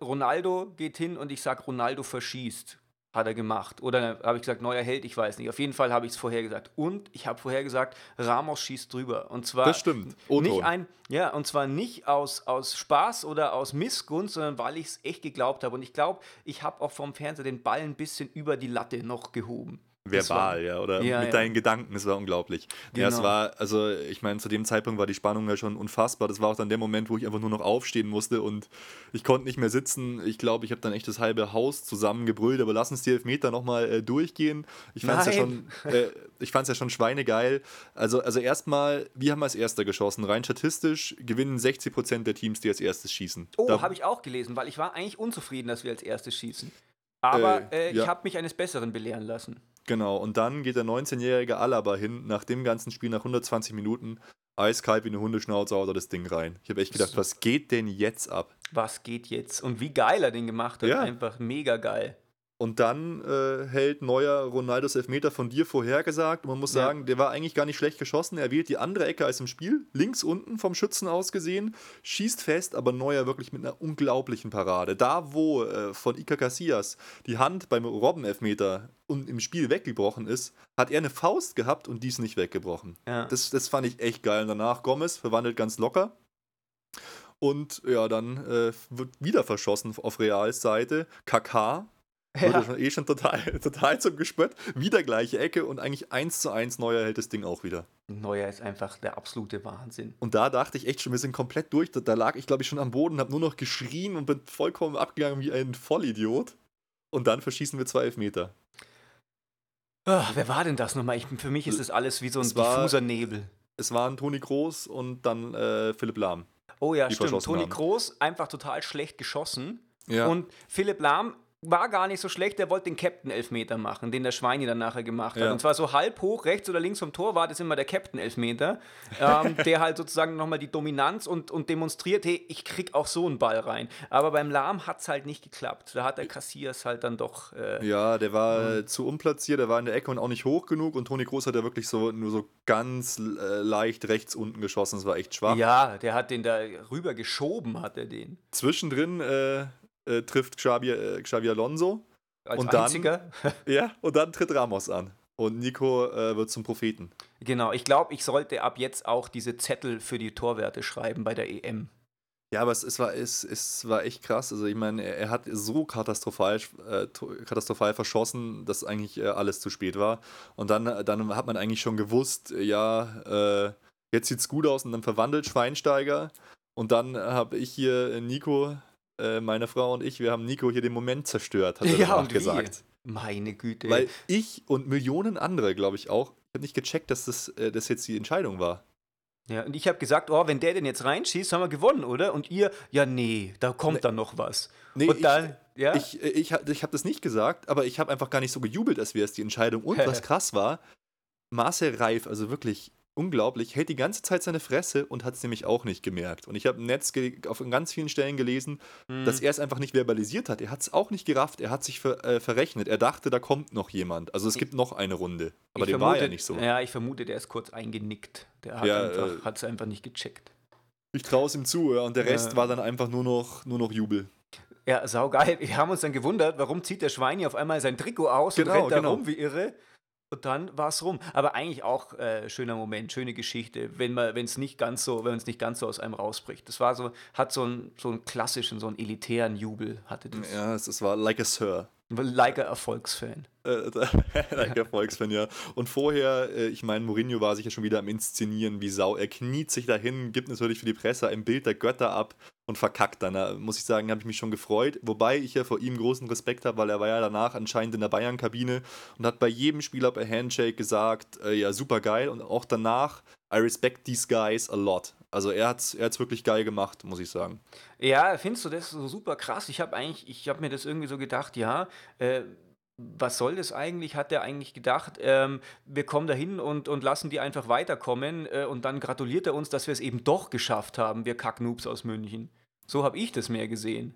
[SPEAKER 2] Ronaldo geht hin und ich sag, Ronaldo verschießt. Hat er gemacht. Oder habe ich gesagt, neuer Held, ich weiß nicht. Auf jeden Fall habe ich es vorher gesagt. Und ich habe vorher gesagt, Ramos schießt drüber. Und zwar
[SPEAKER 1] Das stimmt. O-Ton.
[SPEAKER 2] nicht ein, ja, und zwar nicht aus, aus Spaß oder aus Missgunst, sondern weil ich es echt geglaubt habe. Und ich glaube, ich habe auch vom Fernseher den Ball ein bisschen über die Latte noch gehoben. Das war-
[SPEAKER 1] Verbal, ja, oder
[SPEAKER 2] Ja,
[SPEAKER 1] mit
[SPEAKER 2] ja.
[SPEAKER 1] deinen Gedanken, es war unglaublich. Ja, es
[SPEAKER 2] Genau.
[SPEAKER 1] war, also ich meine, zu dem Zeitpunkt war die Spannung ja schon unfassbar. Das war auch dann der Moment, wo ich einfach nur noch aufstehen musste und ich konnte nicht mehr sitzen. Ich glaube, ich habe dann echt das halbe Haus zusammengebrüllt, aber lass uns die Elfmeter nochmal äh, durchgehen. Ich fand es ja schon, äh, ich fand's ja schon schweinegeil. Also, also erstmal, wir haben als Erster geschossen. Rein statistisch gewinnen 60% der Teams, die als erstes schießen.
[SPEAKER 2] Oh, habe ich auch gelesen, weil ich war eigentlich unzufrieden, dass wir als erstes schießen. Aber
[SPEAKER 1] Äh,
[SPEAKER 2] äh, ich
[SPEAKER 1] ja.
[SPEAKER 2] habe mich eines Besseren belehren lassen.
[SPEAKER 1] Genau, und dann geht der 19-jährige Alaba hin, nach dem ganzen Spiel, nach 120 Minuten, eiskalt wie eine Hundeschnauze haut er das Ding rein. Ich habe echt gedacht, was geht denn jetzt ab?
[SPEAKER 2] Was geht jetzt? Und wie geil er den gemacht hat.
[SPEAKER 1] Ja.
[SPEAKER 2] Einfach mega geil.
[SPEAKER 1] Und dann äh, hält Neuer Ronaldos Elfmeter von dir vorhergesagt. Und man muss
[SPEAKER 2] Ja.
[SPEAKER 1] sagen, der war eigentlich gar nicht schlecht geschossen. Er wählt die andere Ecke als im Spiel, links unten vom Schützen aus gesehen, schießt fest, aber Neuer wirklich mit einer unglaublichen Parade. Da, wo äh, von Iker Casillas die Hand beim Robben-Elfmeter und im Spiel weggebrochen ist, hat er eine Faust gehabt und die ist nicht weggebrochen.
[SPEAKER 2] Ja.
[SPEAKER 1] Das, das fand ich echt geil. Und danach Gomez verwandelt ganz locker. Und ja, dann äh, wird wieder verschossen auf Reals Seite. Kaká ja
[SPEAKER 2] Ja.
[SPEAKER 1] schon, eh schon total, total zum Gespött. Wieder gleiche Ecke und eigentlich eins zu eins Neuer hält das Ding auch wieder.
[SPEAKER 2] Neuer ist einfach der absolute Wahnsinn.
[SPEAKER 1] Und da dachte ich echt schon, wir sind komplett durch. Da, da lag ich, glaube ich, schon am Boden, habe nur noch geschrien und bin vollkommen abgegangen wie ein Vollidiot. Und dann verschießen wir zwei Elfmeter.
[SPEAKER 2] Ah, wer war denn das nochmal? Ich, für mich ist das alles wie so ein
[SPEAKER 1] Es war-
[SPEAKER 2] diffuser Nebel.
[SPEAKER 1] Es waren Toni Groß und dann äh, Philipp Lahm.
[SPEAKER 2] Oh ja, stimmt. Toni
[SPEAKER 1] haben.
[SPEAKER 2] Groß einfach total schlecht geschossen.
[SPEAKER 1] Ja.
[SPEAKER 2] Und Philipp Lahm war gar nicht so schlecht, der wollte den Captain-Elfmeter machen, den der Schweini dann nachher gemacht hat. Ja. Und zwar so halb hoch, rechts oder links vom Tor war das immer der Captain-Elfmeter, ähm, der halt sozusagen nochmal die Dominanz und, und demonstriert, hey, ich krieg auch so einen Ball rein. Aber beim Lahm hat es halt nicht geklappt. Da hat der Cassias halt dann doch.
[SPEAKER 1] Äh, ja, der war äh, zu unplatziert, der war in der Ecke und auch nicht hoch genug und Toni Groß hat ja wirklich so nur so ganz äh, leicht rechts unten geschossen. Das war echt schwach.
[SPEAKER 2] Ja, der hat den da rüber geschoben, hat er den.
[SPEAKER 1] Zwischendrin äh, trifft Xabi, äh, Xabi Alonso.
[SPEAKER 2] Als und einziger.
[SPEAKER 1] Dann, ja, und dann tritt Ramos an. Und Nico äh, wird zum Propheten.
[SPEAKER 2] Genau, ich glaube, ich sollte ab jetzt auch diese Zettel für die Torwerte schreiben bei der EM.
[SPEAKER 1] Ja, aber es, es, war, es, es war echt krass. Also ich meine, er, er, hat so katastrophal, äh, katastrophal verschossen, dass eigentlich äh, alles zu spät war. Und dann, dann hat man eigentlich schon gewusst, ja, äh, jetzt sieht's gut aus und dann verwandelt Schweinsteiger. Und dann habe ich hier Nico äh, meine Frau und ich, wir haben Nico hier den Moment zerstört, hat er ja, und gesagt.
[SPEAKER 2] Meine Güte.
[SPEAKER 1] Weil ich und Millionen andere, glaube ich auch, ich habe nicht gecheckt, dass das, äh, das jetzt die Entscheidung war.
[SPEAKER 2] Ja, und ich habe gesagt, oh, wenn der denn jetzt reinschießt, haben wir gewonnen, oder? Und ihr, ja, nee, da kommt nee. dann noch was.
[SPEAKER 1] Nee, und dann, ich, ja? Ich, äh, ich, ich, ich habe das nicht gesagt, aber ich habe einfach gar nicht so gejubelt, als wäre es die Entscheidung. Und was krass war, Marcel Reif, also wirklich unglaublich, hält die ganze Zeit seine Fresse und hat es nämlich auch nicht gemerkt. Und ich habe im Netz auf ganz vielen Stellen gelesen, mhm. dass er es einfach nicht verbalisiert hat. Er hat es auch nicht gerafft, er hat sich ver, äh, verrechnet. Er dachte, da kommt noch jemand. Also es gibt noch eine Runde. Aber dem war ja nicht so.
[SPEAKER 2] Ja, ich vermute, der ist kurz eingenickt. Der hat ja, es äh, einfach nicht gecheckt.
[SPEAKER 1] Ich traue es ihm zu, ja, und der Rest ja. war dann einfach nur noch, nur noch Jubel.
[SPEAKER 2] Ja, saugeil. Wir haben uns dann gewundert, warum zieht der Schweini auf einmal sein Trikot aus genau, und rennt da genau. rum wie irre. Und dann war es rum. Aber eigentlich auch äh, schöner Moment, schöne Geschichte, wenn man, wenn es nicht ganz so, wenn es nicht ganz so aus einem rausbricht. Das war so, hat so einen, so einen klassischen, so einen elitären Jubel hatte das.
[SPEAKER 1] Ja, es, es war like a Sir.
[SPEAKER 2] Like a Erfolgsfan.
[SPEAKER 1] Äh, like Erfolgsfan, ja. Und vorher, äh, ich meine, Mourinho war sich ja schon wieder am Inszenieren wie Sau. Er kniet sich dahin, gibt natürlich für die Presse ein Bild der Götter ab und verkackt dann. Da muss ich sagen, habe ich mich schon gefreut. Wobei ich ja vor ihm großen Respekt habe, weil er war ja danach anscheinend in der Bayern-Kabine und hat bei jedem Spieler per Handshake gesagt, äh, ja, super geil. Und auch danach, I respect these guys a lot. Also er hat es er wirklich geil gemacht, muss ich sagen.
[SPEAKER 2] Ja, findest du das so super krass? Ich habe eigentlich, ich habe mir das irgendwie so gedacht, ja, äh, was soll das eigentlich? Hat er eigentlich gedacht, ähm, wir kommen dahin und, und lassen die einfach weiterkommen äh, und dann gratuliert er uns, dass wir es eben doch geschafft haben, wir Kacknoobs aus München. So habe ich das mehr gesehen.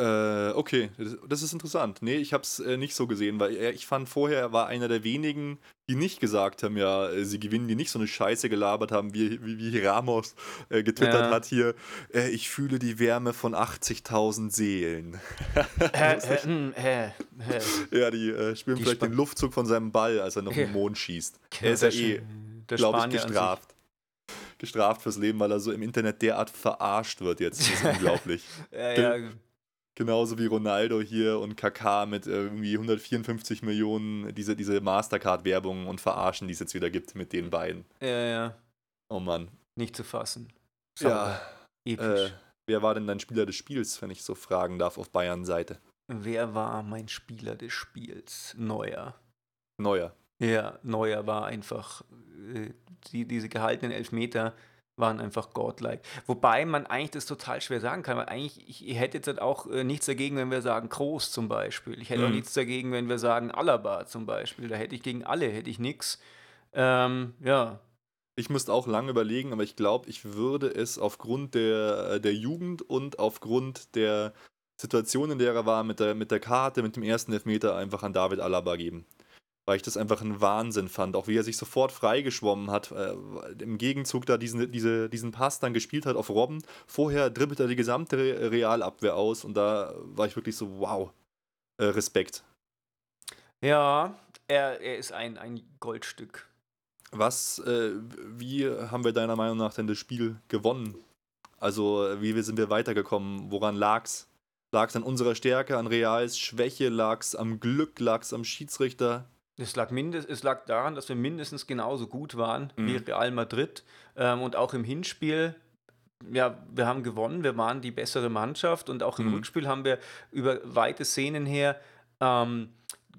[SPEAKER 1] Äh, okay, das ist interessant. Nee, ich habe es äh, nicht so gesehen, weil er, ich fand vorher, er war einer der wenigen, die nicht gesagt haben, ja, äh, sie gewinnen, die nicht so eine Scheiße gelabert haben, wie, wie, wie Ramos äh, getwittert ja. hat hier, äh, ich fühle die Wärme von 80.000 Seelen. Hm, ja, die äh, spüren die vielleicht Sp den Luftzug von seinem Ball, als er noch den Mond schießt. Er ist ja eh, glaube ich, gestraft gestraft fürs Leben, weil er so im Internet derart verarscht wird jetzt. Das ist unglaublich. ja, ja. Genauso wie Ronaldo hier und Kaká mit irgendwie 154 Millionen diese, diese Mastercard-Werbung und Verarschen, die es jetzt wieder gibt mit den beiden.
[SPEAKER 2] Ja, ja.
[SPEAKER 1] Oh Mann.
[SPEAKER 2] Nicht zu fassen.
[SPEAKER 1] Sauber. Ja. Episch. Äh, wer war denn dein Spieler des Spiels, wenn ich so fragen darf, auf Bayern-Seite?
[SPEAKER 2] Wer war mein Spieler des Spiels? Neuer.
[SPEAKER 1] Neuer.
[SPEAKER 2] Ja, Neuer war einfach äh, die, diese gehaltenen Elfmeter waren einfach godlike. Wobei man eigentlich das total schwer sagen kann, weil eigentlich, ich, ich hätte jetzt halt auch äh, nichts dagegen, wenn wir sagen Groß zum Beispiel. Ich hätte mhm. auch nichts dagegen, wenn wir sagen Alaba zum Beispiel. Da hätte ich gegen alle, hätte ich nichts. Ähm, ja.
[SPEAKER 1] Ich müsste auch lange überlegen, aber ich glaube, ich würde es aufgrund der, äh, der Jugend und aufgrund der Situation, in der er war, mit der, mit der Karte, mit dem ersten Elfmeter einfach an David Alaba geben weil ich das einfach ein Wahnsinn fand. Auch wie er sich sofort freigeschwommen hat, äh, im Gegenzug da diesen, diese, diesen Pass dann gespielt hat auf Robben. Vorher dribbelt er die gesamte Realabwehr aus und da war ich wirklich so, wow, äh, Respekt.
[SPEAKER 2] Ja, er, er ist ein, ein Goldstück.
[SPEAKER 1] Was, äh, wie haben wir deiner Meinung nach denn das Spiel gewonnen? Also, wie sind wir weitergekommen? Woran lag's? Lag es an unserer Stärke, an Reals Schwäche? Lag es am Glück? Lag es am Schiedsrichter?
[SPEAKER 2] Es lag, mindest, es lag daran, dass wir mindestens genauso gut waren mhm. wie Real Madrid. Ähm, und auch im Hinspiel, ja, wir haben gewonnen, wir waren die bessere Mannschaft und auch im mhm. Rückspiel haben wir über weite Szenen her ähm,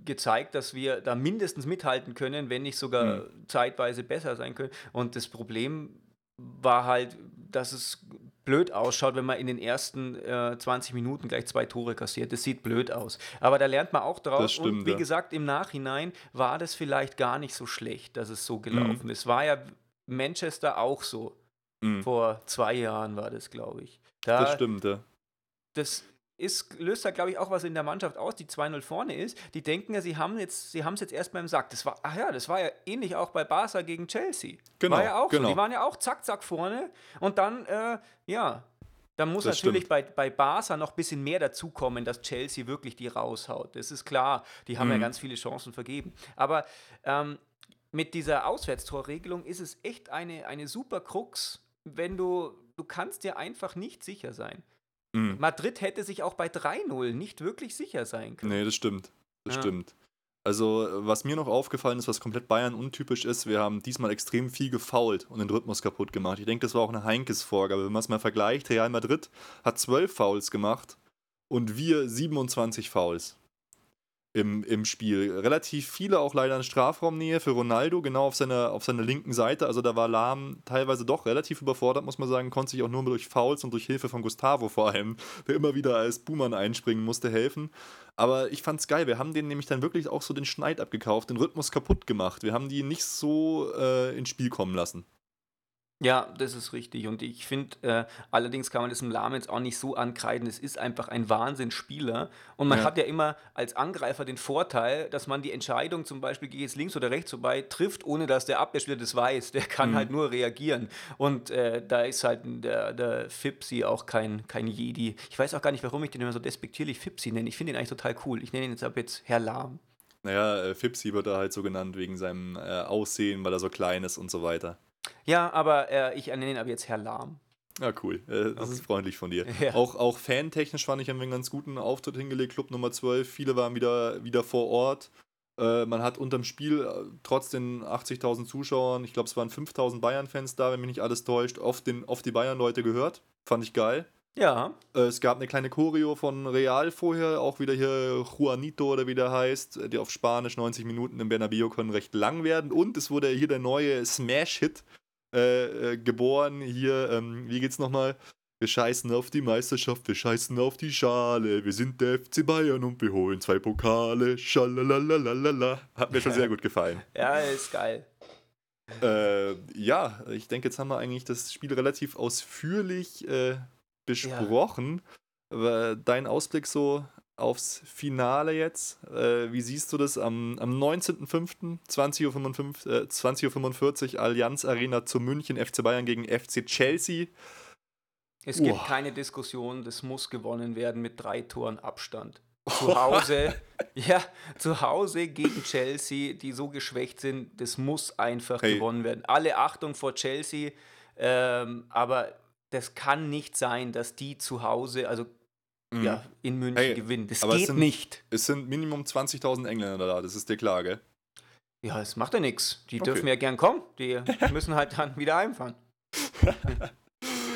[SPEAKER 2] gezeigt, dass wir da mindestens mithalten können, wenn nicht sogar mhm. zeitweise besser sein können. Und das Problem war halt, dass es blöd ausschaut, wenn man in den ersten äh, 20 Minuten gleich zwei Tore kassiert. Das sieht blöd aus. Aber da lernt man auch draus.
[SPEAKER 1] stimmt,
[SPEAKER 2] und wie
[SPEAKER 1] ja.
[SPEAKER 2] gesagt, im Nachhinein war das vielleicht gar nicht so schlecht, dass es so gelaufen ist. War ja Manchester auch so.
[SPEAKER 1] Mhm.
[SPEAKER 2] Vor zwei Jahren war das, glaube ich. Da,
[SPEAKER 1] Das stimmt, ja.
[SPEAKER 2] das ist, löst da, glaube ich, auch was in der Mannschaft aus, die 2-0 vorne ist. Die denken ja, sie haben jetzt, sie haben es jetzt erstmal im Sack. Das war, ach ja, das war ja ähnlich auch bei Barca gegen Chelsea.
[SPEAKER 1] Genau,
[SPEAKER 2] War ja auch
[SPEAKER 1] genau.
[SPEAKER 2] so. Die waren ja auch zack, zack vorne. Und dann, äh, ja, dann muss
[SPEAKER 1] Das
[SPEAKER 2] natürlich bei, bei Barca noch ein bisschen mehr dazukommen, dass Chelsea wirklich die raushaut. Das ist klar. Die haben ja
[SPEAKER 1] Mhm.
[SPEAKER 2] ganz viele Chancen vergeben. Aber ähm, mit dieser Auswärtstorregelung ist es echt eine, eine super Krux, wenn du, du kannst dir einfach nicht sicher sein.
[SPEAKER 1] Mhm.
[SPEAKER 2] Madrid hätte sich auch bei 3-0 nicht wirklich sicher sein können.
[SPEAKER 1] Nee, das stimmt. Das
[SPEAKER 2] Ja.
[SPEAKER 1] stimmt. Also, was mir noch aufgefallen ist, was komplett Bayern untypisch ist, wir haben diesmal extrem viel gefoult und den Rhythmus kaputt gemacht. Ich denke, das war auch eine Heinkes-Vorgabe. Wenn man es mal vergleicht, Real Madrid hat 12 Fouls gemacht und wir 27 Fouls im, im Spiel. Relativ viele auch leider in Strafraumnähe für Ronaldo, genau auf seiner, auf seiner linken Seite. Also da war Lahm teilweise doch relativ überfordert, muss man sagen. Konnte sich auch nur durch Fouls und durch Hilfe von Gustavo vor allem, der immer wieder als Buhmann einspringen musste, helfen. Aber ich fand's geil. Wir haben denen nämlich dann wirklich auch so den Schneid abgekauft, den Rhythmus kaputt gemacht. Wir haben die nicht so äh, ins Spiel kommen lassen.
[SPEAKER 2] Ja, das ist richtig. Und ich finde, äh, allerdings kann man das im Lahm jetzt auch nicht so ankreiden. Es ist einfach ein Wahnsinnsspieler. Und man
[SPEAKER 1] Ja.
[SPEAKER 2] hat ja immer als Angreifer den Vorteil, dass man die Entscheidung zum Beispiel, gehe ich jetzt links oder rechts vorbei, trifft, ohne dass der Abwehrspieler das weiß. Der kann
[SPEAKER 1] Mhm.
[SPEAKER 2] halt nur reagieren. Und äh, da ist halt der, der Fipsi auch kein, kein Jedi. Ich weiß auch gar nicht, warum ich den immer so despektierlich Fipsi nenne. Ich finde ihn eigentlich total cool. Ich nenne ihn jetzt ab jetzt Herr Lahm.
[SPEAKER 1] Naja, äh, Fipsi wird er halt so genannt wegen seinem äh, Aussehen, weil er so klein ist und so weiter.
[SPEAKER 2] Ja, aber äh, ich nenne ihn ab jetzt Herr Lahm.
[SPEAKER 1] Ja, cool. Äh, das ist freundlich von dir.
[SPEAKER 2] Ja.
[SPEAKER 1] Auch, auch fantechnisch fand ich, haben wir einen ganz guten Auftritt hingelegt. Club Nummer 12. Viele waren wieder, wieder vor Ort. Äh, man hat unterm Spiel äh, trotz den 80.000 Zuschauern, ich glaube, es waren 5.000 Bayern-Fans da, wenn mich nicht alles täuscht, auf, den, auf die Bayern-Leute gehört. Fand ich geil.
[SPEAKER 2] Ja,
[SPEAKER 1] Äh, es gab eine kleine Choreo von Real vorher, auch wieder hier Juanito oder wie der heißt, die auf Spanisch 90 Minuten im Bernabeu können recht lang werden. Und es wurde hier der neue Smash-Hit äh, äh, geboren. Hier, ähm, wie geht's nochmal? Wir scheißen auf die Meisterschaft, wir scheißen auf die Schale. Wir sind der FC Bayern und wir holen zwei Pokale. Schalalalala. Hat mir schon sehr gut gefallen.
[SPEAKER 2] ja, ist geil.
[SPEAKER 1] Äh, ja, ich denke, jetzt haben wir eigentlich das Spiel relativ ausführlich äh, besprochen. Aber Dein Ausblick so aufs Finale jetzt, äh, wie siehst du das am, am 19.05. 20.45 Uhr, äh, 20.45 Uhr Allianz Arena zu München, FC Bayern gegen FC Chelsea?
[SPEAKER 2] Es gibt
[SPEAKER 1] Uah.
[SPEAKER 2] keine Diskussion, das muss gewonnen werden mit drei Toren Abstand. Zu Hause, ja, zu Hause gegen Chelsea, die so geschwächt sind, das muss einfach
[SPEAKER 1] Hey.
[SPEAKER 2] gewonnen werden. Alle Achtung vor Chelsea, ähm, aber das kann nicht sein, dass die zu Hause, also ja, in München
[SPEAKER 1] Hey,
[SPEAKER 2] gewinnen. Das
[SPEAKER 1] aber es
[SPEAKER 2] geht
[SPEAKER 1] sind-
[SPEAKER 2] nicht.
[SPEAKER 1] Es sind Minimum 20.000 Engländer da, das ist dir klar, gell?
[SPEAKER 2] Ja, es macht ja nichts. Die
[SPEAKER 1] Okay.
[SPEAKER 2] dürfen ja gern kommen. Die müssen halt dann wieder heimfahren.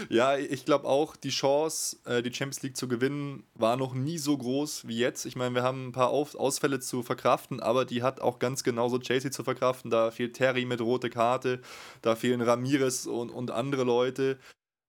[SPEAKER 1] Ja, ich glaube auch, die Chance, äh, die Champions League zu gewinnen, war noch nie so groß wie jetzt. Ich meine, wir haben ein paar Ausfälle zu verkraften, aber die hat auch ganz genauso Chelsea zu verkraften. Da fehlt Terry mit rote Karte, da fehlen Ramirez und, und andere Leute.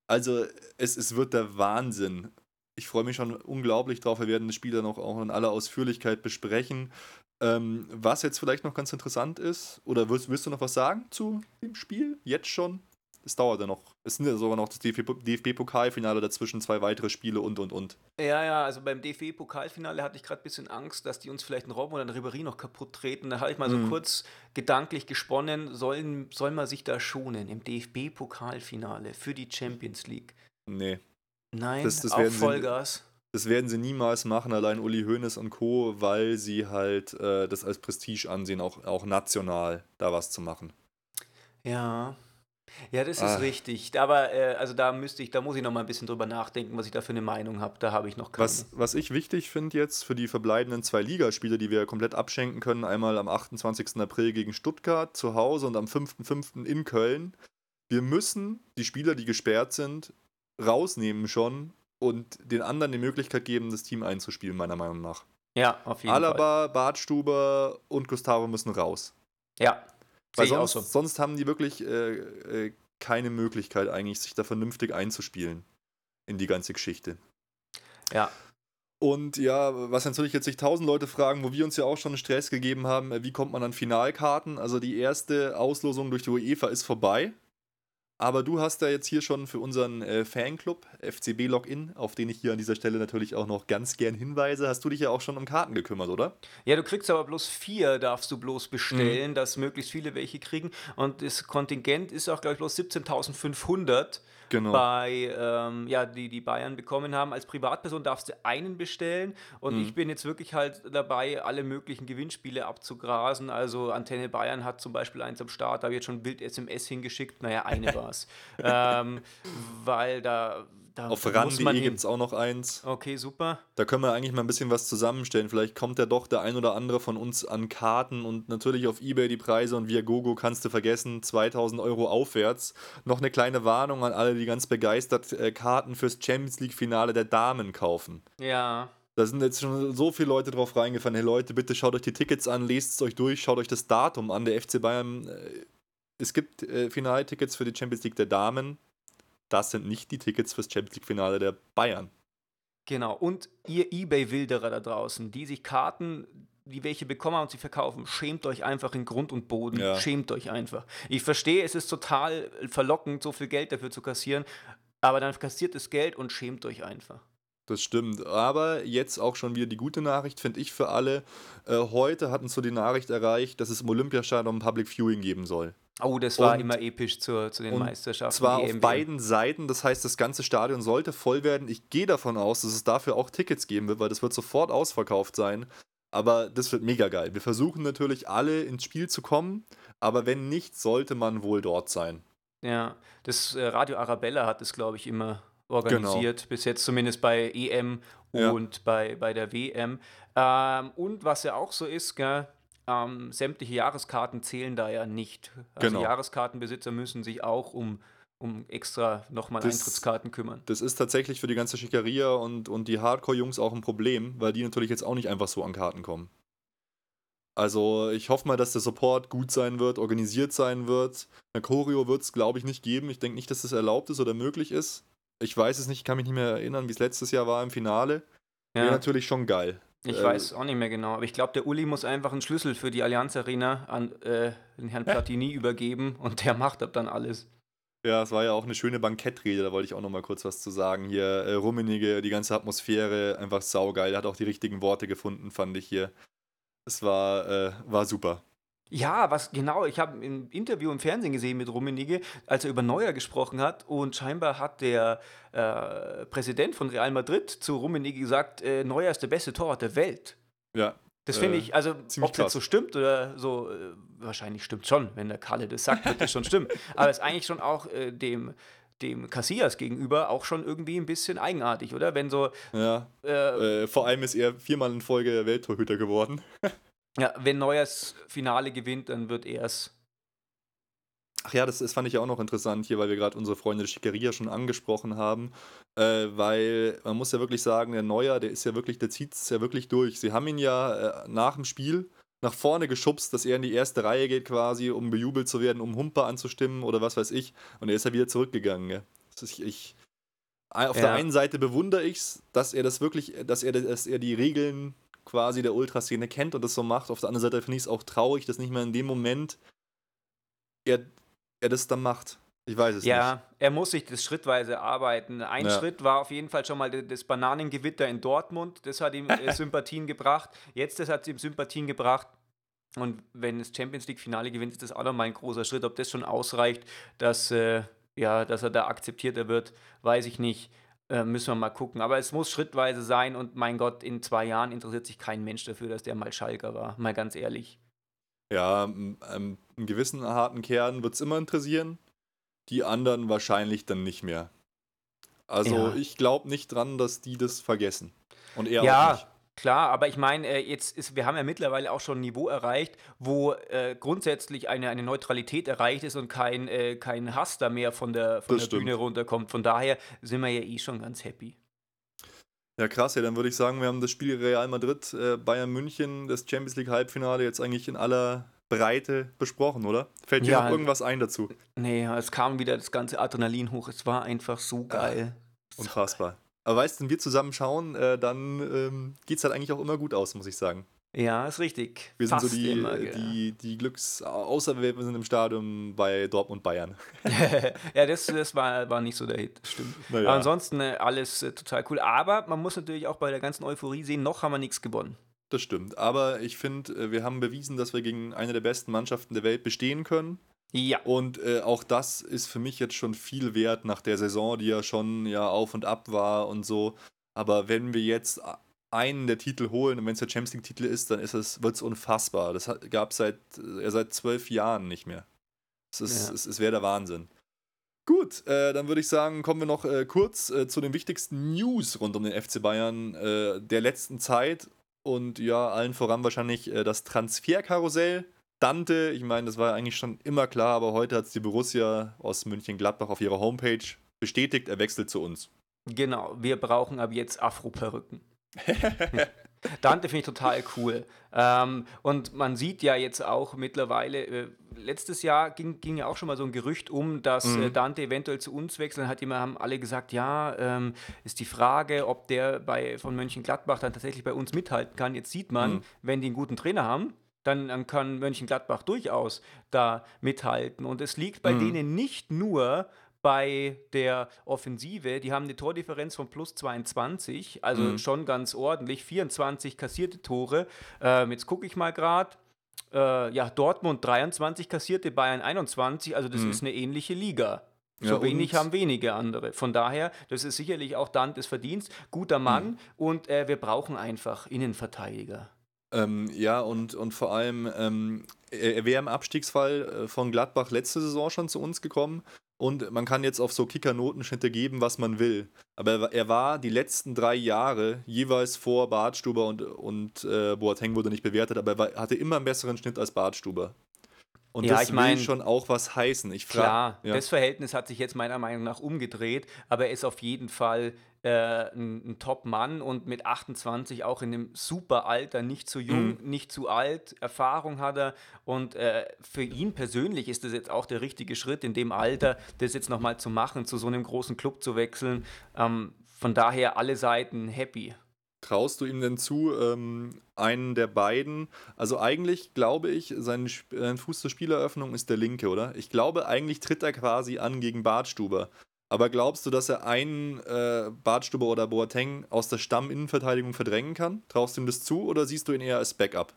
[SPEAKER 1] Also, es, es wird der Wahnsinn. Ich freue mich schon unglaublich drauf. Wir werden das Spiel dann auch, auch in aller Ausführlichkeit besprechen. Ähm, was jetzt vielleicht noch ganz interessant ist, oder willst, willst du noch was sagen zu dem Spiel? Jetzt schon? Es dauert ja noch. Es sind ja sogar noch das DFB-Pokalfinale dazwischen, zwei weitere Spiele und und und.
[SPEAKER 2] Ja, ja, also beim DFB-Pokalfinale hatte ich gerade ein bisschen Angst, dass die uns vielleicht einen Robben oder einen Ribéry noch kaputt treten. Da habe ich mal so
[SPEAKER 1] Mhm.
[SPEAKER 2] kurz gedanklich gesponnen, sollen, soll man sich da schonen im DFB-Pokalfinale für die Champions League?
[SPEAKER 1] Nee,
[SPEAKER 2] Nein,
[SPEAKER 1] Das- das
[SPEAKER 2] auf
[SPEAKER 1] werden sie-
[SPEAKER 2] Vollgas.
[SPEAKER 1] das werden sie niemals machen, allein Uli Hoeneß und Co., weil sie halt äh, das als Prestige ansehen, auch, auch national da was zu machen.
[SPEAKER 2] Ja. Ja, das ist
[SPEAKER 1] Ah.
[SPEAKER 2] richtig. Aber äh, also da müsste ich, da muss ich noch mal ein bisschen drüber nachdenken, was ich da für eine Meinung habe. Da habe ich noch keine.
[SPEAKER 1] Was, was ich wichtig finde jetzt für die verbleibenden zwei Ligaspiele, die wir komplett abschenken können, einmal am 28. April gegen Stuttgart zu Hause und am 5.5. in Köln. Wir müssen die Spieler, die gesperrt sind, rausnehmen schon und den anderen die Möglichkeit geben, das Team einzuspielen, meiner Meinung nach.
[SPEAKER 2] Ja, auf jeden Fall.
[SPEAKER 1] Alaba, Bartstuber und Gustavo müssen raus.
[SPEAKER 2] Ja.
[SPEAKER 1] Weil sonst,
[SPEAKER 2] so.
[SPEAKER 1] sonst haben die wirklich äh, äh, keine Möglichkeit eigentlich, sich da vernünftig einzuspielen. in die ganze Geschichte.
[SPEAKER 2] Ja.
[SPEAKER 1] Und ja, was natürlich jetzt sich tausend Leute fragen, wo wir uns ja auch schon Stress gegeben haben, äh, wie kommt man an Finalkarten? Also die erste Auslosung durch die UEFA ist vorbei. Aber du hast ja jetzt hier schon für unseren äh, Fanclub, FCB Login, auf den ich hier an dieser Stelle natürlich auch noch ganz gern hinweise, hast du dich ja auch schon um Karten gekümmert, oder?
[SPEAKER 2] Ja, du kriegst aber bloß vier, darfst du bloß bestellen, mhm. dass möglichst viele welche kriegen. Und das Kontingent ist auch, glaube ich, bloß 17.500 genau. bei, ähm, ja, die die Bayern bekommen haben. Als Privatperson darfst du einen bestellen und mhm. ich bin jetzt wirklich halt dabei, alle möglichen Gewinnspiele abzugrasen. Also Antenne Bayern hat zum Beispiel eins am Start, da habe ich jetzt schon Bild SMS hingeschickt. Naja, eine war es. ähm, weil da
[SPEAKER 1] da Auf ran.de gibt es auch noch eins.
[SPEAKER 2] Okay, super.
[SPEAKER 1] Da können wir eigentlich mal ein bisschen was zusammenstellen. Vielleicht kommt ja doch der ein oder andere von uns an Karten und natürlich auf Ebay die Preise und via Gogo kannst du vergessen, 2000 Euro aufwärts. Noch eine kleine Warnung an alle, die ganz begeistert äh, Karten fürs Champions League-Finale der Damen kaufen.
[SPEAKER 2] Ja.
[SPEAKER 1] Da sind jetzt schon so viele Leute drauf reingefallen. Hey Leute, bitte schaut euch die Tickets an, lest es euch durch, schaut euch das Datum an. Der FC Bayern, äh, es gibt äh, Finaltickets für die Champions League der Damen das sind nicht die Tickets fürs Champions League-Finale der Bayern.
[SPEAKER 2] Genau, und ihr Ebay-Wilderer da draußen, die sich Karten, die welche bekommen und sie verkaufen, schämt euch einfach in Grund und Boden. Ja. Schämt euch einfach. Ich verstehe, es ist total verlockend, so viel Geld dafür zu kassieren, aber dann kassiert das Geld und schämt euch einfach.
[SPEAKER 1] Das stimmt. Aber jetzt auch schon wieder die gute Nachricht, finde ich für alle. Äh, heute hat uns so die Nachricht erreicht, dass es im Olympiastadion Public Viewing geben soll.
[SPEAKER 2] Oh, das war und, immer episch zu, zu den Meisterschaften.
[SPEAKER 1] Zwar auf beiden Seiten, das heißt, das ganze Stadion sollte voll werden. Ich gehe davon aus, dass es dafür auch Tickets geben wird, weil das wird sofort ausverkauft sein. Aber das wird mega geil. Wir versuchen natürlich alle ins Spiel zu kommen, aber wenn nicht, sollte man wohl dort sein.
[SPEAKER 2] Ja, das äh, Radio Arabella hat es, glaube ich, immer organisiert, genau. bis jetzt zumindest bei EM und ja. bei, bei der WM. Ähm, und was ja auch so ist, gell, ähm, sämtliche Jahreskarten zählen da ja nicht. Also genau. Jahreskartenbesitzer müssen sich auch um, um extra nochmal Eintrittskarten kümmern.
[SPEAKER 1] Das ist tatsächlich für die ganze Schickeria und, und die Hardcore-Jungs auch ein Problem, weil die natürlich jetzt auch nicht einfach so an Karten kommen. Also ich hoffe mal, dass der Support gut sein wird, organisiert sein wird. Eine Choreo wird es, glaube ich, nicht geben. Ich denke nicht, dass das erlaubt ist oder möglich ist. Ich weiß es nicht, ich kann mich nicht mehr erinnern, wie es letztes Jahr war im Finale. Ja. Wäre natürlich schon geil.
[SPEAKER 2] Ich äh, weiß auch nicht mehr genau, aber ich glaube, der Uli muss einfach einen Schlüssel für die Allianz Arena an äh, den Herrn Platini übergeben und der macht ab dann alles.
[SPEAKER 1] Ja, es war ja auch eine schöne Bankettrede, da wollte ich auch noch mal kurz was zu sagen. Hier, äh, Rummenige, die ganze Atmosphäre, einfach saugeil. Er hat auch die richtigen Worte gefunden, fand ich hier. Es war, äh, war super.
[SPEAKER 2] Ja, was genau, ich habe ein Interview im Fernsehen gesehen mit Rummenigge, als er über Neuer gesprochen hat und scheinbar hat der äh, Präsident von Real Madrid zu Rummenigge gesagt, äh, Neuer ist der beste Torwart der Welt.
[SPEAKER 1] Ja.
[SPEAKER 2] Das finde äh, ich, also ob das so stimmt oder so, äh, wahrscheinlich stimmt schon, wenn der Kalle das sagt, wird das schon stimmen. Aber es ist eigentlich schon auch äh, dem dem Casillas gegenüber auch schon irgendwie ein bisschen eigenartig, oder? Wenn so.
[SPEAKER 1] Ja. Äh, äh, vor allem ist er viermal in Folge Welttorhüter geworden.
[SPEAKER 2] Ja, wenn Neuers Finale gewinnt, dann wird er es.
[SPEAKER 1] Ach ja, das, das fand ich ja auch noch interessant hier, weil wir gerade unsere Freunde Schickeria schon angesprochen haben. Äh, weil man muss ja wirklich sagen, der Neuer, der ist ja wirklich, der zieht es ja wirklich durch. Sie haben ihn ja äh, nach dem Spiel nach vorne geschubst, dass er in die erste Reihe geht quasi, um bejubelt zu werden, um Humper anzustimmen oder was weiß ich. Und er ist ja wieder zurückgegangen. Ja. Ich, ich, auf ja. der einen Seite bewundere ich es, dass er das wirklich, dass er, dass er die Regeln quasi der Ultraszene kennt und das so macht. Auf der anderen Seite finde ich es auch traurig, dass nicht mehr in dem Moment er, er das dann macht. Ich weiß es
[SPEAKER 2] ja,
[SPEAKER 1] nicht.
[SPEAKER 2] Ja, er muss sich das schrittweise arbeiten. Ein ja. Schritt war auf jeden Fall schon mal das Bananengewitter in Dortmund. Das hat ihm äh, Sympathien gebracht. Jetzt das hat ihm Sympathien gebracht. Und wenn das Champions League-Finale gewinnt, ist das auch nochmal ein großer Schritt. Ob das schon ausreicht, dass, äh, ja, dass er da akzeptierter wird, weiß ich nicht. Äh, müssen wir mal gucken. Aber es muss schrittweise sein und mein Gott, in zwei Jahren interessiert sich kein Mensch dafür, dass der mal Schalker war. Mal ganz ehrlich.
[SPEAKER 1] Ja, ähm, einen gewissen harten Kern wird es immer interessieren. Die anderen wahrscheinlich dann nicht mehr. Also ja. ich glaube nicht dran, dass die das vergessen. Und er
[SPEAKER 2] ja,
[SPEAKER 1] auch nicht.
[SPEAKER 2] Klar, aber ich meine, äh, jetzt ist, wir haben ja mittlerweile auch schon ein Niveau erreicht, wo äh, grundsätzlich eine, eine Neutralität erreicht ist und kein, äh, kein Hass da mehr von der, von der Bühne runterkommt. Von daher sind wir ja eh schon ganz happy.
[SPEAKER 1] Ja, krass, ja, dann würde ich sagen, wir haben das Spiel Real Madrid, äh, Bayern München, das Champions League Halbfinale jetzt eigentlich in aller Breite besprochen, oder? Fällt dir ja, noch irgendwas ein dazu?
[SPEAKER 2] Nee, es kam wieder das ganze Adrenalin hoch. Es war einfach so geil.
[SPEAKER 1] Unfassbar. Aber weißt du, wenn wir zusammen schauen, äh, dann ähm, geht es halt eigentlich auch immer gut aus, muss ich sagen.
[SPEAKER 2] Ja, ist richtig.
[SPEAKER 1] Wir sind
[SPEAKER 2] Fast
[SPEAKER 1] so die,
[SPEAKER 2] immer,
[SPEAKER 1] äh,
[SPEAKER 2] gell.
[SPEAKER 1] die, die Glücks... Außer wir sind im Stadion bei Dortmund Bayern.
[SPEAKER 2] ja, das, das war, war nicht so der Hit, stimmt.
[SPEAKER 1] Naja.
[SPEAKER 2] Aber ansonsten äh, alles äh, total cool. Aber man muss natürlich auch bei der ganzen Euphorie sehen, noch haben wir nichts gewonnen.
[SPEAKER 1] Das stimmt. Aber ich finde, äh, wir haben bewiesen, dass wir gegen eine der besten Mannschaften der Welt bestehen können.
[SPEAKER 2] Ja.
[SPEAKER 1] Und äh, auch das ist für mich jetzt schon viel wert nach der Saison, die ja schon ja auf und ab war und so. Aber wenn wir jetzt einen der Titel holen und wenn es der Champions League-Titel ist, dann ist es, wird es unfassbar. Das gab es seit, äh, seit zwölf Jahren nicht mehr. Es, ist,
[SPEAKER 2] Ja.
[SPEAKER 1] es, es wäre der Wahnsinn. Gut, äh, dann würde ich sagen, kommen wir noch äh, kurz äh, zu den wichtigsten News rund um den FC Bayern äh, der letzten Zeit. Und ja, allen voran wahrscheinlich äh, das Transferkarussell. Dante, ich meine, das war eigentlich schon immer klar, aber heute hat es die Borussia aus München-Gladbach auf ihrer Homepage bestätigt, er wechselt zu uns.
[SPEAKER 2] Genau, wir brauchen ab jetzt Afro-Perücken. Dante finde ich total cool. Ähm, und man sieht ja jetzt auch mittlerweile, äh, letztes Jahr ging, ging ja auch schon mal so ein Gerücht um, dass
[SPEAKER 1] Mhm.
[SPEAKER 2] äh, Dante eventuell zu uns wechselt. Dann hat immer, haben alle gesagt, ja, ähm, ist die Frage, ob der bei, von Mönchengladbach dann tatsächlich bei uns mithalten kann. Jetzt sieht man,
[SPEAKER 1] Mhm.
[SPEAKER 2] wenn die einen guten Trainer haben, dann, dann kann Mönchengladbach durchaus da mithalten. Und es liegt bei
[SPEAKER 1] Mhm.
[SPEAKER 2] denen nicht nur bei der Offensive. Die haben eine Tordifferenz von plus 22, also
[SPEAKER 1] Mhm.
[SPEAKER 2] schon ganz ordentlich. 24 kassierte Tore. Ähm, jetzt gucke ich mal gerade. Äh, ja, Dortmund 23 kassierte, Bayern 21. Also das
[SPEAKER 1] Mhm.
[SPEAKER 2] ist eine ähnliche Liga.
[SPEAKER 1] Ja,
[SPEAKER 2] So wenig
[SPEAKER 1] und-
[SPEAKER 2] haben wenige andere. Von daher, das ist sicherlich auch Dantes Verdienst. Guter Mann
[SPEAKER 1] Mhm.
[SPEAKER 2] und äh, wir brauchen einfach Innenverteidiger.
[SPEAKER 1] Ähm, ja, und, und vor allem, ähm, er, er wäre im Abstiegsfall äh, von Gladbach letzte Saison schon zu uns gekommen. Und man kann jetzt auf so Kicker-Notenschnitte geben, was man will. Aber er, wa- war die letzten drei Jahre jeweils vor Bartstuber und, und äh, Boateng wurde nicht bewertet, aber er war, hatte immer einen besseren Schnitt als Bartstuber. Und
[SPEAKER 2] Ja,
[SPEAKER 1] das
[SPEAKER 2] ich mein-
[SPEAKER 1] will schon auch was heißen. Ich frage.
[SPEAKER 2] Klar,
[SPEAKER 1] ja.
[SPEAKER 2] das Verhältnis hat sich jetzt meiner Meinung nach umgedreht, aber er ist auf jeden Fall äh, ein, ein Top-Mann und mit 28 auch in einem super Alter, nicht zu jung,
[SPEAKER 1] Mhm.
[SPEAKER 2] nicht zu alt, Erfahrung hat er und äh, für ihn persönlich ist das jetzt auch der richtige Schritt in dem Alter, das jetzt nochmal zu machen, zu so einem großen Club zu wechseln. Ähm, von daher alle Seiten happy.
[SPEAKER 1] Traust du ihm denn zu, ähm, einen der beiden? Also eigentlich glaube ich, sein, sein Fuß zur Spieleröffnung ist der linke, oder? Ich glaube, eigentlich tritt er quasi an gegen Bartstuber. Aber glaubst du, dass er einen äh, Bartstuber oder Boateng aus der Stamminnenverteidigung verdrängen kann? Traust du ihm das zu oder siehst du ihn eher als Backup?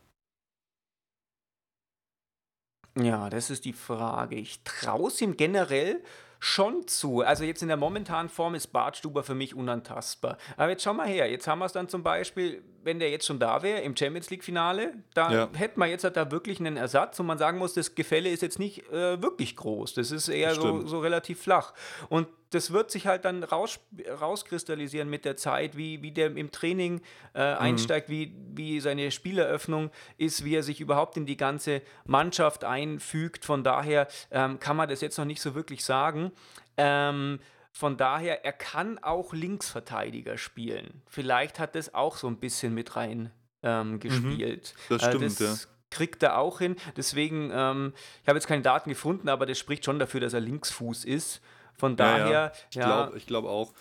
[SPEAKER 2] Ja, das ist die Frage. Ich traue es ihm generell schon zu. Also jetzt in der momentanen Form ist Bartstuber für mich unantastbar. Aber jetzt schau mal her. Jetzt haben wir es dann zum Beispiel, wenn der jetzt schon da wäre im Champions League-Finale, da
[SPEAKER 1] Ja.
[SPEAKER 2] hätten wir jetzt halt da wirklich einen Ersatz und man sagen muss, das Gefälle ist jetzt nicht äh, wirklich groß. Das ist eher so,
[SPEAKER 1] Stimmt.
[SPEAKER 2] so relativ flach. Und das wird sich halt dann raus, rauskristallisieren mit der Zeit, wie, wie der im Training äh, einsteigt, wie, wie seine Spieleröffnung ist, wie er sich überhaupt in die ganze Mannschaft einfügt. Von daher ähm, kann man das jetzt noch nicht so wirklich sagen. Ähm, von daher, er kann auch Linksverteidiger spielen. Vielleicht hat das auch so ein bisschen mit rein ähm, gespielt.
[SPEAKER 1] Mhm. Das stimmt,
[SPEAKER 2] das kriegt er auch hin. Deswegen, ähm, ich habe jetzt keine Daten gefunden, aber das spricht schon dafür, dass er Linksfuß ist. Von
[SPEAKER 1] Ja, ja.
[SPEAKER 2] daher,
[SPEAKER 1] Ich
[SPEAKER 2] ja,
[SPEAKER 1] glaube glaub auch.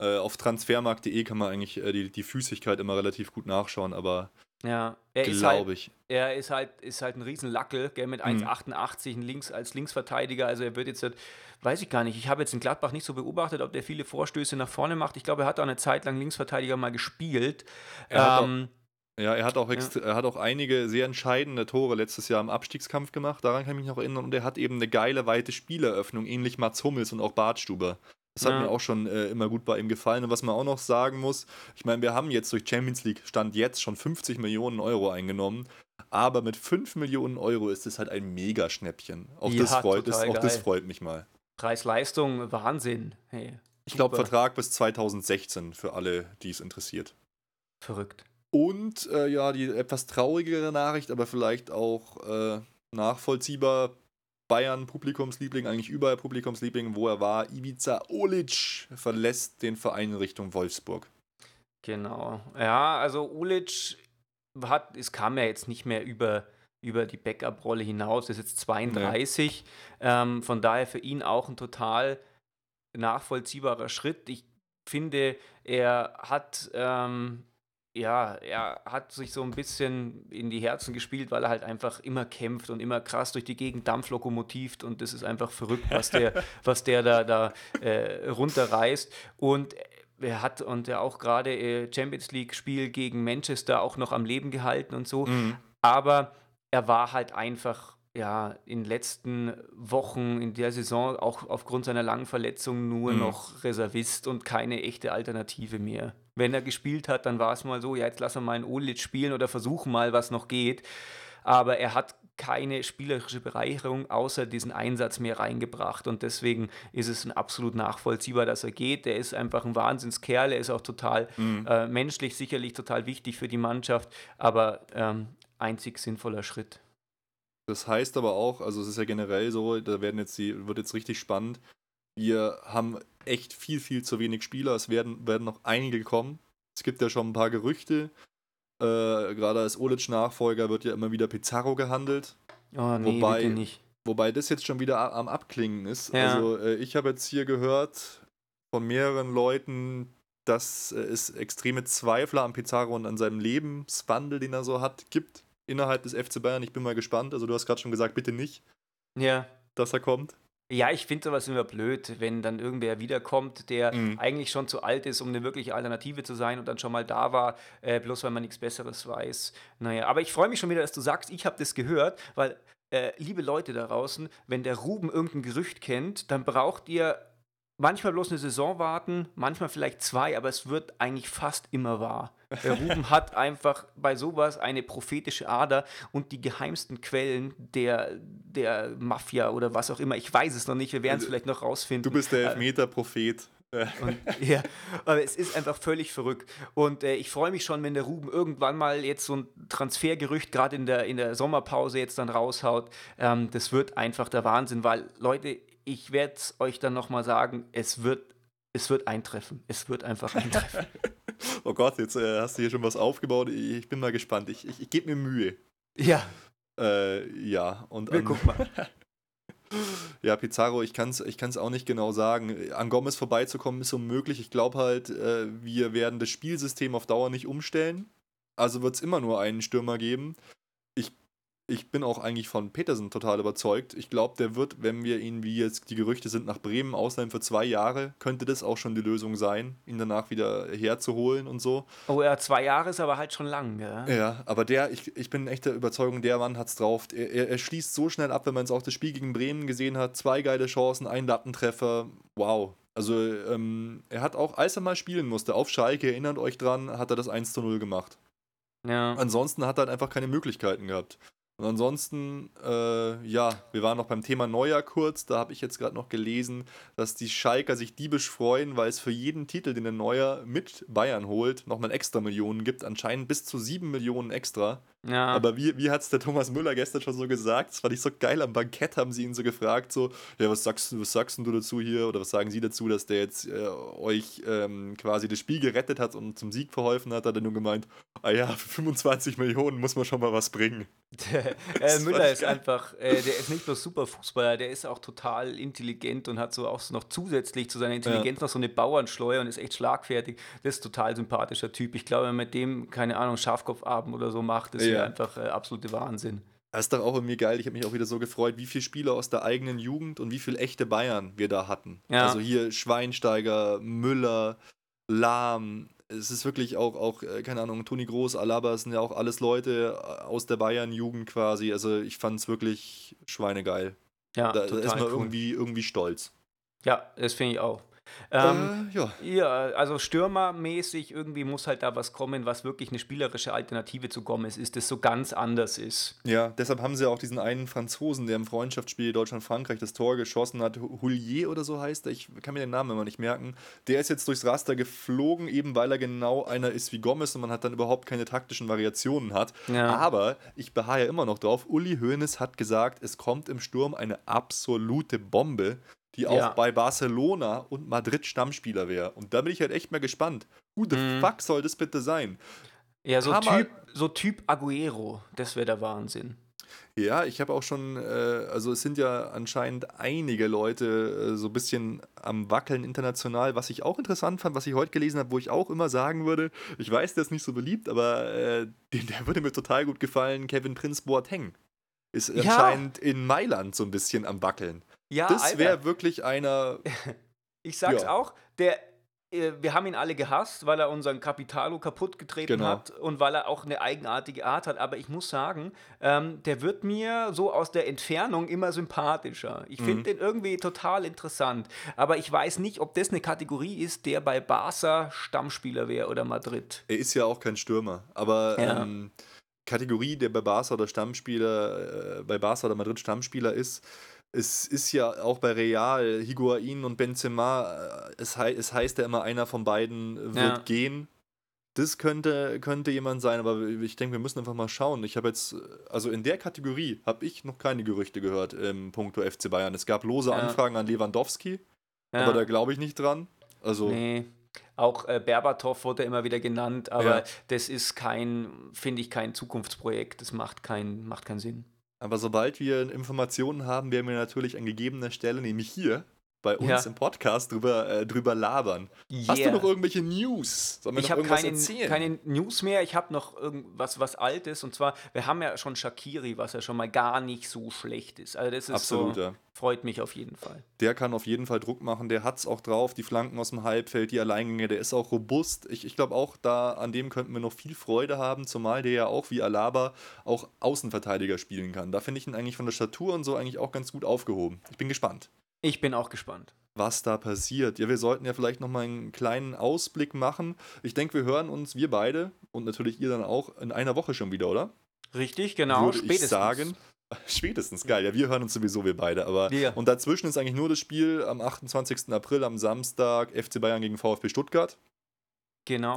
[SPEAKER 1] Äh, auf transfermarkt.de kann man eigentlich äh, die, die Füßigkeit immer relativ gut nachschauen, aber
[SPEAKER 2] ja, er ist halt,
[SPEAKER 1] ich.
[SPEAKER 2] er ist halt, ist halt ein Riesenlackel, gell, mit
[SPEAKER 1] Mhm.
[SPEAKER 2] 1,88 ein Links, als Linksverteidiger. Also er wird jetzt, halt- weiß ich gar nicht, ich habe jetzt in Gladbach nicht so beobachtet, ob der viele Vorstöße nach vorne macht. Ich glaube, er hat auch eine Zeit lang Linksverteidiger mal gespielt.
[SPEAKER 1] Er hat auch-
[SPEAKER 2] ähm,
[SPEAKER 1] Ja, er hat, auch extra, er hat auch einige sehr entscheidende Tore letztes Jahr im Abstiegskampf gemacht. Daran kann ich mich noch erinnern. Und er hat eben eine geile, weite Spieleröffnung, ähnlich Mats Hummels und auch Bartstuber. Das hat
[SPEAKER 2] Ja.
[SPEAKER 1] mir auch schon äh, immer gut bei ihm gefallen. Und was man auch noch sagen muss, ich meine, wir haben jetzt durch Champions League Stand jetzt schon 50 Millionen Euro eingenommen. Aber mit 5 Millionen Euro ist es halt ein Mega-Schnäppchen. Auch, das,
[SPEAKER 2] Ja,
[SPEAKER 1] freut, das,
[SPEAKER 2] total
[SPEAKER 1] auch das freut mich mal.
[SPEAKER 2] Preis-Leistung, Wahnsinn. Hey,
[SPEAKER 1] Ich glaube. Vertrag bis 2016 für alle, die es interessiert.
[SPEAKER 2] Verrückt.
[SPEAKER 1] Und äh, ja, die etwas traurigere Nachricht, aber vielleicht auch äh, nachvollziehbar. Bayern Publikumsliebling, eigentlich überall Publikumsliebling, wo er war. Ivica Olic verlässt den Verein in Richtung Wolfsburg.
[SPEAKER 2] Genau. Ja, also Ulic hat, es kam ja jetzt nicht mehr über, über die Backup-Rolle hinaus, ist jetzt 32. Ähm, von daher für ihn auch ein total nachvollziehbarer Schritt. Ich finde, er hat ähm, ja, er hat sich so ein bisschen in die Herzen gespielt, weil er halt einfach immer kämpft und immer krass durch die Gegend dampflokomotivt und das ist einfach verrückt, was der, was der da, da äh, runterreißt. Und er hat und er auch gerade äh, Champions League-Spiel gegen Manchester auch noch am Leben gehalten und so. Mhm. Aber er war halt einfach ja, in den letzten Wochen in der Saison auch aufgrund seiner langen Verletzung nur mhm. noch Reservist und keine echte Alternative mehr. Wenn er gespielt hat, dann war es mal so, ja, jetzt lassen wir mal einen Olit spielen oder versuchen mal, was noch geht. Aber er hat keine spielerische Bereicherung außer diesen Einsatz mehr reingebracht. Und deswegen ist es absolut nachvollziehbar, dass er geht. Er ist einfach ein Wahnsinnskerl. Er ist auch total mhm. äh, menschlich sicherlich total wichtig für die Mannschaft, aber ähm, einzig sinnvoller Schritt.
[SPEAKER 1] Das heißt aber auch, also es ist ja generell so, da werden jetzt die, wird jetzt richtig spannend. Wir haben echt viel, viel zu wenig Spieler. Es werden, werden noch einige kommen. Es gibt ja schon ein paar Gerüchte. Äh, Gerade als Olic-Nachfolger wird ja immer wieder Pizarro gehandelt.
[SPEAKER 2] Oh, nee, wobei, nicht.
[SPEAKER 1] Wobei das jetzt schon wieder am Abklingen ist. Ja. Also äh, ich habe jetzt hier gehört von mehreren Leuten, dass äh, es extreme Zweifler an Pizarro und an seinem Lebenswandel, den er so hat, gibt innerhalb des FC Bayern. Ich bin mal gespannt. Also du hast gerade schon gesagt, bitte nicht,
[SPEAKER 2] ja.
[SPEAKER 1] dass er kommt.
[SPEAKER 2] Ja, ich finde sowas immer blöd, wenn dann irgendwer wiederkommt, der mhm. eigentlich schon zu alt ist, um eine wirkliche Alternative zu sein und dann schon mal da war, äh, bloß weil man nichts Besseres weiß. Naja, aber ich freue mich schon wieder, dass du sagst, ich habe das gehört, weil, äh, liebe Leute da draußen, wenn der Ruben irgendein Gerücht kennt, dann braucht ihr manchmal bloß eine Saison warten, manchmal vielleicht zwei, aber es wird eigentlich fast immer wahr. Der Ruben hat einfach bei sowas eine prophetische Ader und die geheimsten Quellen der, der Mafia oder was auch immer. Ich weiß es noch nicht, wir werden es also, vielleicht noch rausfinden.
[SPEAKER 1] Du bist der äh, Elfmeter-Prophet.
[SPEAKER 2] Und, ja, aber es ist einfach völlig verrückt. Und äh, ich freue mich schon, wenn der Ruben irgendwann mal jetzt so ein Transfergerücht gerade in der, in der Sommerpause jetzt dann raushaut. Ähm, das wird einfach der Wahnsinn, weil Leute, ich werde es euch dann nochmal sagen, es wird, es wird eintreffen. Es wird einfach eintreffen.
[SPEAKER 1] oh Gott, jetzt äh, hast du hier schon was aufgebaut. Ich, ich bin mal gespannt. Ich, ich, ich gebe mir Mühe.
[SPEAKER 2] Ja.
[SPEAKER 1] Äh, ja, und.
[SPEAKER 2] Wir gucken mal.
[SPEAKER 1] ja, Pizarro, ich kann es ich kann's auch nicht genau sagen. An Gomez vorbeizukommen ist unmöglich. Ich glaube halt, äh, wir werden das Spielsystem auf Dauer nicht umstellen. Also wird es immer nur einen Stürmer geben ich bin auch eigentlich von Petersen total überzeugt. Ich glaube, der wird, wenn wir ihn, wie jetzt die Gerüchte sind, nach Bremen ausleihen für zwei Jahre, könnte das auch schon die Lösung sein, ihn danach wieder herzuholen und so.
[SPEAKER 2] Oh ja, zwei Jahre ist aber halt schon lang, ja.
[SPEAKER 1] Ja, aber der, ich, ich bin echt der Überzeugung, der Mann hat's drauf. Er, er, er schließt so schnell ab, wenn man es auch das Spiel gegen Bremen gesehen hat. Zwei geile Chancen, ein Lattentreffer. Wow. Also, ähm, er hat auch, als er mal spielen musste, auf Schalke, erinnert euch dran, hat er das 1 zu 0 gemacht. Ja. Ansonsten hat er halt einfach keine Möglichkeiten gehabt. Und ansonsten, äh, ja, wir waren noch beim Thema Neuer kurz. Da habe ich jetzt gerade noch gelesen, dass die Schalker sich diebisch freuen, weil es für jeden Titel, den der Neuer mit Bayern holt, nochmal extra Millionen gibt. Anscheinend bis zu sieben Millionen extra. Ja. Aber wie, wie hat es der Thomas Müller gestern schon so gesagt? Das fand ich so geil. Am Bankett haben sie ihn so gefragt: so, ja, was sagst, was sagst du dazu hier? Oder was sagen sie dazu, dass der jetzt äh, euch ähm, quasi das Spiel gerettet hat und zum Sieg verholfen hat? Hat er nur gemeint: Ah ja, für 25 Millionen muss man schon mal was bringen.
[SPEAKER 2] Äh, Müller ist einfach, äh, der ist nicht bloß super Fußballer, der ist auch total intelligent und hat so auch noch zusätzlich zu seiner Intelligenz ja. noch so eine Bauernschleuer und ist echt schlagfertig. Das ist ein total sympathischer Typ. Ich glaube, wenn man mit dem, keine Ahnung, Schafkopfabend oder so macht, ist ja. einfach äh, absolute Wahnsinn.
[SPEAKER 1] Das ist doch auch irgendwie geil. Ich habe mich auch wieder so gefreut, wie viele Spieler aus der eigenen Jugend und wie viele echte Bayern wir da hatten. Ja. Also hier Schweinsteiger, Müller, Lahm. Es ist wirklich auch, auch, äh, keine Ahnung, Toni Groß, Alaba, sind ja auch alles Leute äh, aus der Bayern-Jugend quasi. Also ich fand es wirklich schweinegeil. Ja, da, total da ist man cool. irgendwie, irgendwie stolz.
[SPEAKER 2] Ja, das finde ich auch. Ähm, äh, ja. ja, also stürmermäßig irgendwie muss halt da was kommen, was wirklich eine spielerische Alternative zu Gomez ist, das so ganz anders ist.
[SPEAKER 1] Ja, deshalb haben sie auch diesen einen Franzosen, der im Freundschaftsspiel Deutschland-Frankreich das Tor geschossen hat, Houllier oder so heißt er, ich kann mir den Namen immer nicht merken. Der ist jetzt durchs Raster geflogen, eben weil er genau einer ist wie Gomez und man hat dann überhaupt keine taktischen Variationen hat. Ja. Aber ich beharre ja immer noch drauf, Uli Hoeneß hat gesagt, es kommt im Sturm eine absolute Bombe die auch ja. bei Barcelona und Madrid Stammspieler wäre. Und da bin ich halt echt mal gespannt. Who the mhm. fuck soll das bitte sein?
[SPEAKER 2] Ja, so typ, so typ Aguero, das wäre der Wahnsinn.
[SPEAKER 1] Ja, ich habe auch schon, äh, also es sind ja anscheinend einige Leute äh, so ein bisschen am Wackeln international, was ich auch interessant fand, was ich heute gelesen habe, wo ich auch immer sagen würde, ich weiß, der ist nicht so beliebt, aber äh, den, der würde mir total gut gefallen, Kevin Prince Boateng. Ist
[SPEAKER 2] Ja.
[SPEAKER 1] anscheinend in Mailand so ein bisschen am Wackeln.
[SPEAKER 2] Ja,
[SPEAKER 1] das wäre wirklich einer,
[SPEAKER 2] Ich sag's
[SPEAKER 1] Ja.
[SPEAKER 2] auch, der, äh, wir haben ihn alle gehasst, weil er unseren Capitalo kaputt getreten
[SPEAKER 1] Genau.
[SPEAKER 2] hat und weil er auch eine eigenartige Art hat. Aber ich muss sagen, ähm, der wird mir so aus der Entfernung immer sympathischer. Ich
[SPEAKER 1] Mhm.
[SPEAKER 2] finde den irgendwie total interessant. Aber ich weiß nicht, ob das eine Kategorie ist, der bei Barca Stammspieler wäre oder Madrid.
[SPEAKER 1] er ist ja auch kein Stürmer, aber
[SPEAKER 2] Ja.
[SPEAKER 1] ähm, Kategorie, der bei Barca oder Stammspieler, äh, bei Barca oder Madrid Stammspieler ist, es ist ja auch bei Real, Higuain und Benzema, äh, es, hei es heißt ja immer, einer von beiden wird
[SPEAKER 2] Ja.
[SPEAKER 1] gehen. Das könnte, könnte jemand sein, aber ich denke, wir müssen einfach mal schauen. Ich habe jetzt, also in der Kategorie habe ich noch keine Gerüchte gehört im Punkto FC Bayern. Es gab lose
[SPEAKER 2] Ja.
[SPEAKER 1] Anfragen an Lewandowski,
[SPEAKER 2] Ja.
[SPEAKER 1] aber da glaube ich nicht dran. Also,
[SPEAKER 2] Nee. Auch äh, Berbatov wurde immer wieder genannt, aber das ist kein, finde ich, kein Zukunftsprojekt. Das macht, kein, macht keinen Sinn.
[SPEAKER 1] Aber sobald wir Informationen haben, werden wir natürlich an gegebener Stelle, nämlich hier bei uns
[SPEAKER 2] Ja.
[SPEAKER 1] im Podcast, drüber, äh, drüber labern. Hast du
[SPEAKER 2] Yeah.
[SPEAKER 1] noch irgendwelche News? Sollen wir
[SPEAKER 2] Ich habe keine, keine News mehr. Ich habe noch irgendwas was Altes. Und zwar, wir haben ja schon Shakiri, was ja schon mal gar nicht so schlecht ist. Also das ist
[SPEAKER 1] Absolut,
[SPEAKER 2] so,
[SPEAKER 1] ja.
[SPEAKER 2] freut mich auf jeden Fall.
[SPEAKER 1] Der kann auf jeden Fall Druck machen, der hat es auch drauf, die Flanken aus dem Halbfeld, die Alleingänge, der ist auch robust. Ich, ich glaube auch, da an dem könnten wir noch viel Freude haben, zumal der ja auch wie Alaba auch Außenverteidiger spielen kann. Da finde ich ihn eigentlich von der Statur und so eigentlich auch ganz gut aufgehoben. Ich bin gespannt.
[SPEAKER 2] Ich bin auch gespannt.
[SPEAKER 1] was da passiert. Ja, wir sollten ja vielleicht noch mal einen kleinen Ausblick machen. Ich denke, wir hören uns, wir beide und natürlich ihr dann auch, in einer Woche schon wieder, oder?
[SPEAKER 2] Richtig, genau.
[SPEAKER 1] Würde ich sagen. Spätestens, geil. Ja, wir hören uns sowieso, wir beide. Aber
[SPEAKER 2] Ja.
[SPEAKER 1] und dazwischen ist eigentlich nur das Spiel am 28. April, am Samstag, FC Bayern gegen VfB Stuttgart.
[SPEAKER 2] Genau.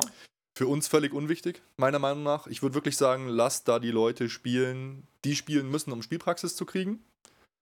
[SPEAKER 1] Für uns völlig unwichtig, meiner Meinung nach. Ich würde wirklich sagen, lasst da die Leute spielen, die spielen müssen, um Spielpraxis zu kriegen.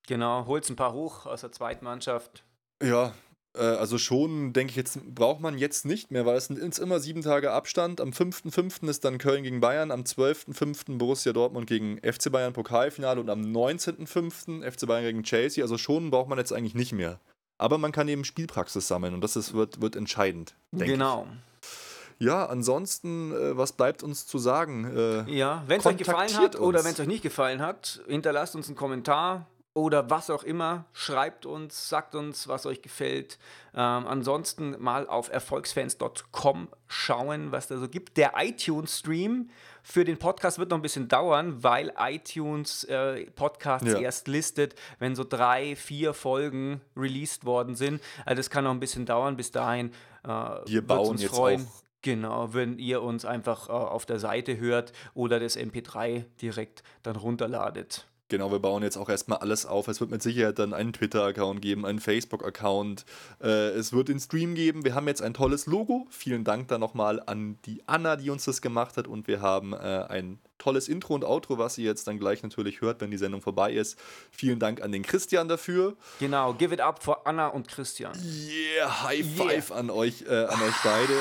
[SPEAKER 2] Genau. Holt's ein paar hoch aus der zweiten Mannschaft.
[SPEAKER 1] Ja, äh, also schon, denke ich, jetzt braucht man jetzt nicht mehr, weil es sind immer sieben Tage Abstand. Am 5.5. ist dann Köln gegen Bayern, am 12.5. Borussia Dortmund gegen FC Bayern Pokalfinale und am 19.5. FC Bayern gegen Chelsea. Also schon braucht man jetzt eigentlich nicht mehr. Aber man kann eben Spielpraxis sammeln und das ist, wird, wird entscheidend. denke
[SPEAKER 2] genau.
[SPEAKER 1] Ich. Ja, ansonsten, äh, was bleibt uns zu sagen? Äh,
[SPEAKER 2] Ja, wenn es euch gefallen hat oder
[SPEAKER 1] uns.
[SPEAKER 2] wenn es euch nicht gefallen hat, hinterlasst uns einen Kommentar oder was auch immer. Schreibt uns, sagt uns, was euch gefällt. Ähm, ansonsten mal auf erfolgsfans.com schauen, was da so gibt. Der iTunes-Stream für den Podcast wird noch ein bisschen dauern, weil iTunes äh, Podcasts
[SPEAKER 1] Ja.
[SPEAKER 2] erst listet, wenn so drei, vier Folgen released worden sind. Also das kann noch ein bisschen dauern. Bis dahin äh,
[SPEAKER 1] Wir bauen
[SPEAKER 2] uns
[SPEAKER 1] jetzt
[SPEAKER 2] freuen.
[SPEAKER 1] auch-
[SPEAKER 2] Genau, wenn ihr uns einfach äh, auf der Seite hört oder das MP3 direkt dann runterladet.
[SPEAKER 1] Genau, wir bauen jetzt auch erstmal alles auf. Es wird mit Sicherheit dann einen Twitter-Account geben, einen Facebook-Account. Äh, es wird den Stream geben. Wir haben jetzt ein tolles Logo. Vielen Dank dann nochmal an die Anna, die uns das gemacht hat. Und wir haben äh, ein tolles Intro und Outro, was ihr jetzt dann gleich natürlich hört, wenn die Sendung vorbei ist. Vielen Dank an den Christian dafür.
[SPEAKER 2] Genau, give it up for Anna und Christian.
[SPEAKER 1] Yeah, High
[SPEAKER 2] Yeah.
[SPEAKER 1] Five an euch, äh, an euch beide.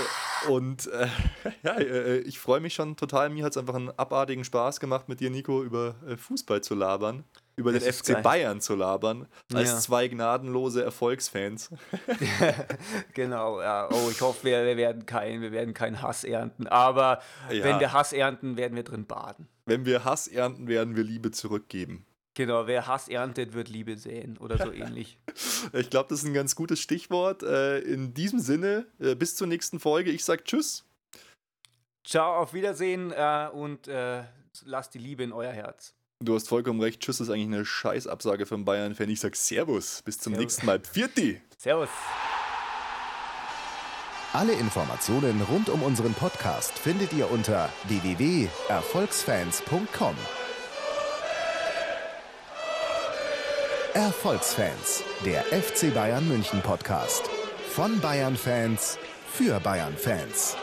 [SPEAKER 1] Und äh, ja, äh, ich freue mich schon total. Mir hat es einfach einen abartigen Spaß gemacht, mit dir, Nico, über äh, Fußball zu labern, über
[SPEAKER 2] Das
[SPEAKER 1] den FC
[SPEAKER 2] geil.
[SPEAKER 1] Bayern zu labern, als
[SPEAKER 2] Ja.
[SPEAKER 1] zwei gnadenlose Erfolgsfans.
[SPEAKER 2] Genau, ja. Oh, ich hoffe, wir, wir, werden kein, wir werden keinen Hass ernten. Aber
[SPEAKER 1] Ja.
[SPEAKER 2] wenn wir Hass ernten, werden wir drin baden.
[SPEAKER 1] Wenn wir Hass ernten, werden wir Liebe zurückgeben.
[SPEAKER 2] Genau, wer Hass erntet, wird Liebe säen oder so ähnlich.
[SPEAKER 1] Ich glaube, das ist ein ganz gutes Stichwort. Äh, in diesem Sinne, äh, bis zur nächsten Folge. Ich sage Tschüss.
[SPEAKER 2] Ciao, auf Wiedersehen äh, und lasst die Liebe in euer Herz.
[SPEAKER 1] Du hast vollkommen recht. Tschüss ist eigentlich eine Scheißabsage für einen Bayern-Fan. Ich sag Servus. Bis zum
[SPEAKER 2] Servus.
[SPEAKER 1] nächsten Mal. Pfirti.
[SPEAKER 2] Servus.
[SPEAKER 3] Alle Informationen rund um unseren Podcast findet ihr unter www.erfolgsfans.com. Erfolgsfans, der FC Bayern München Podcast. Von Bayern Fans für Bayern Fans.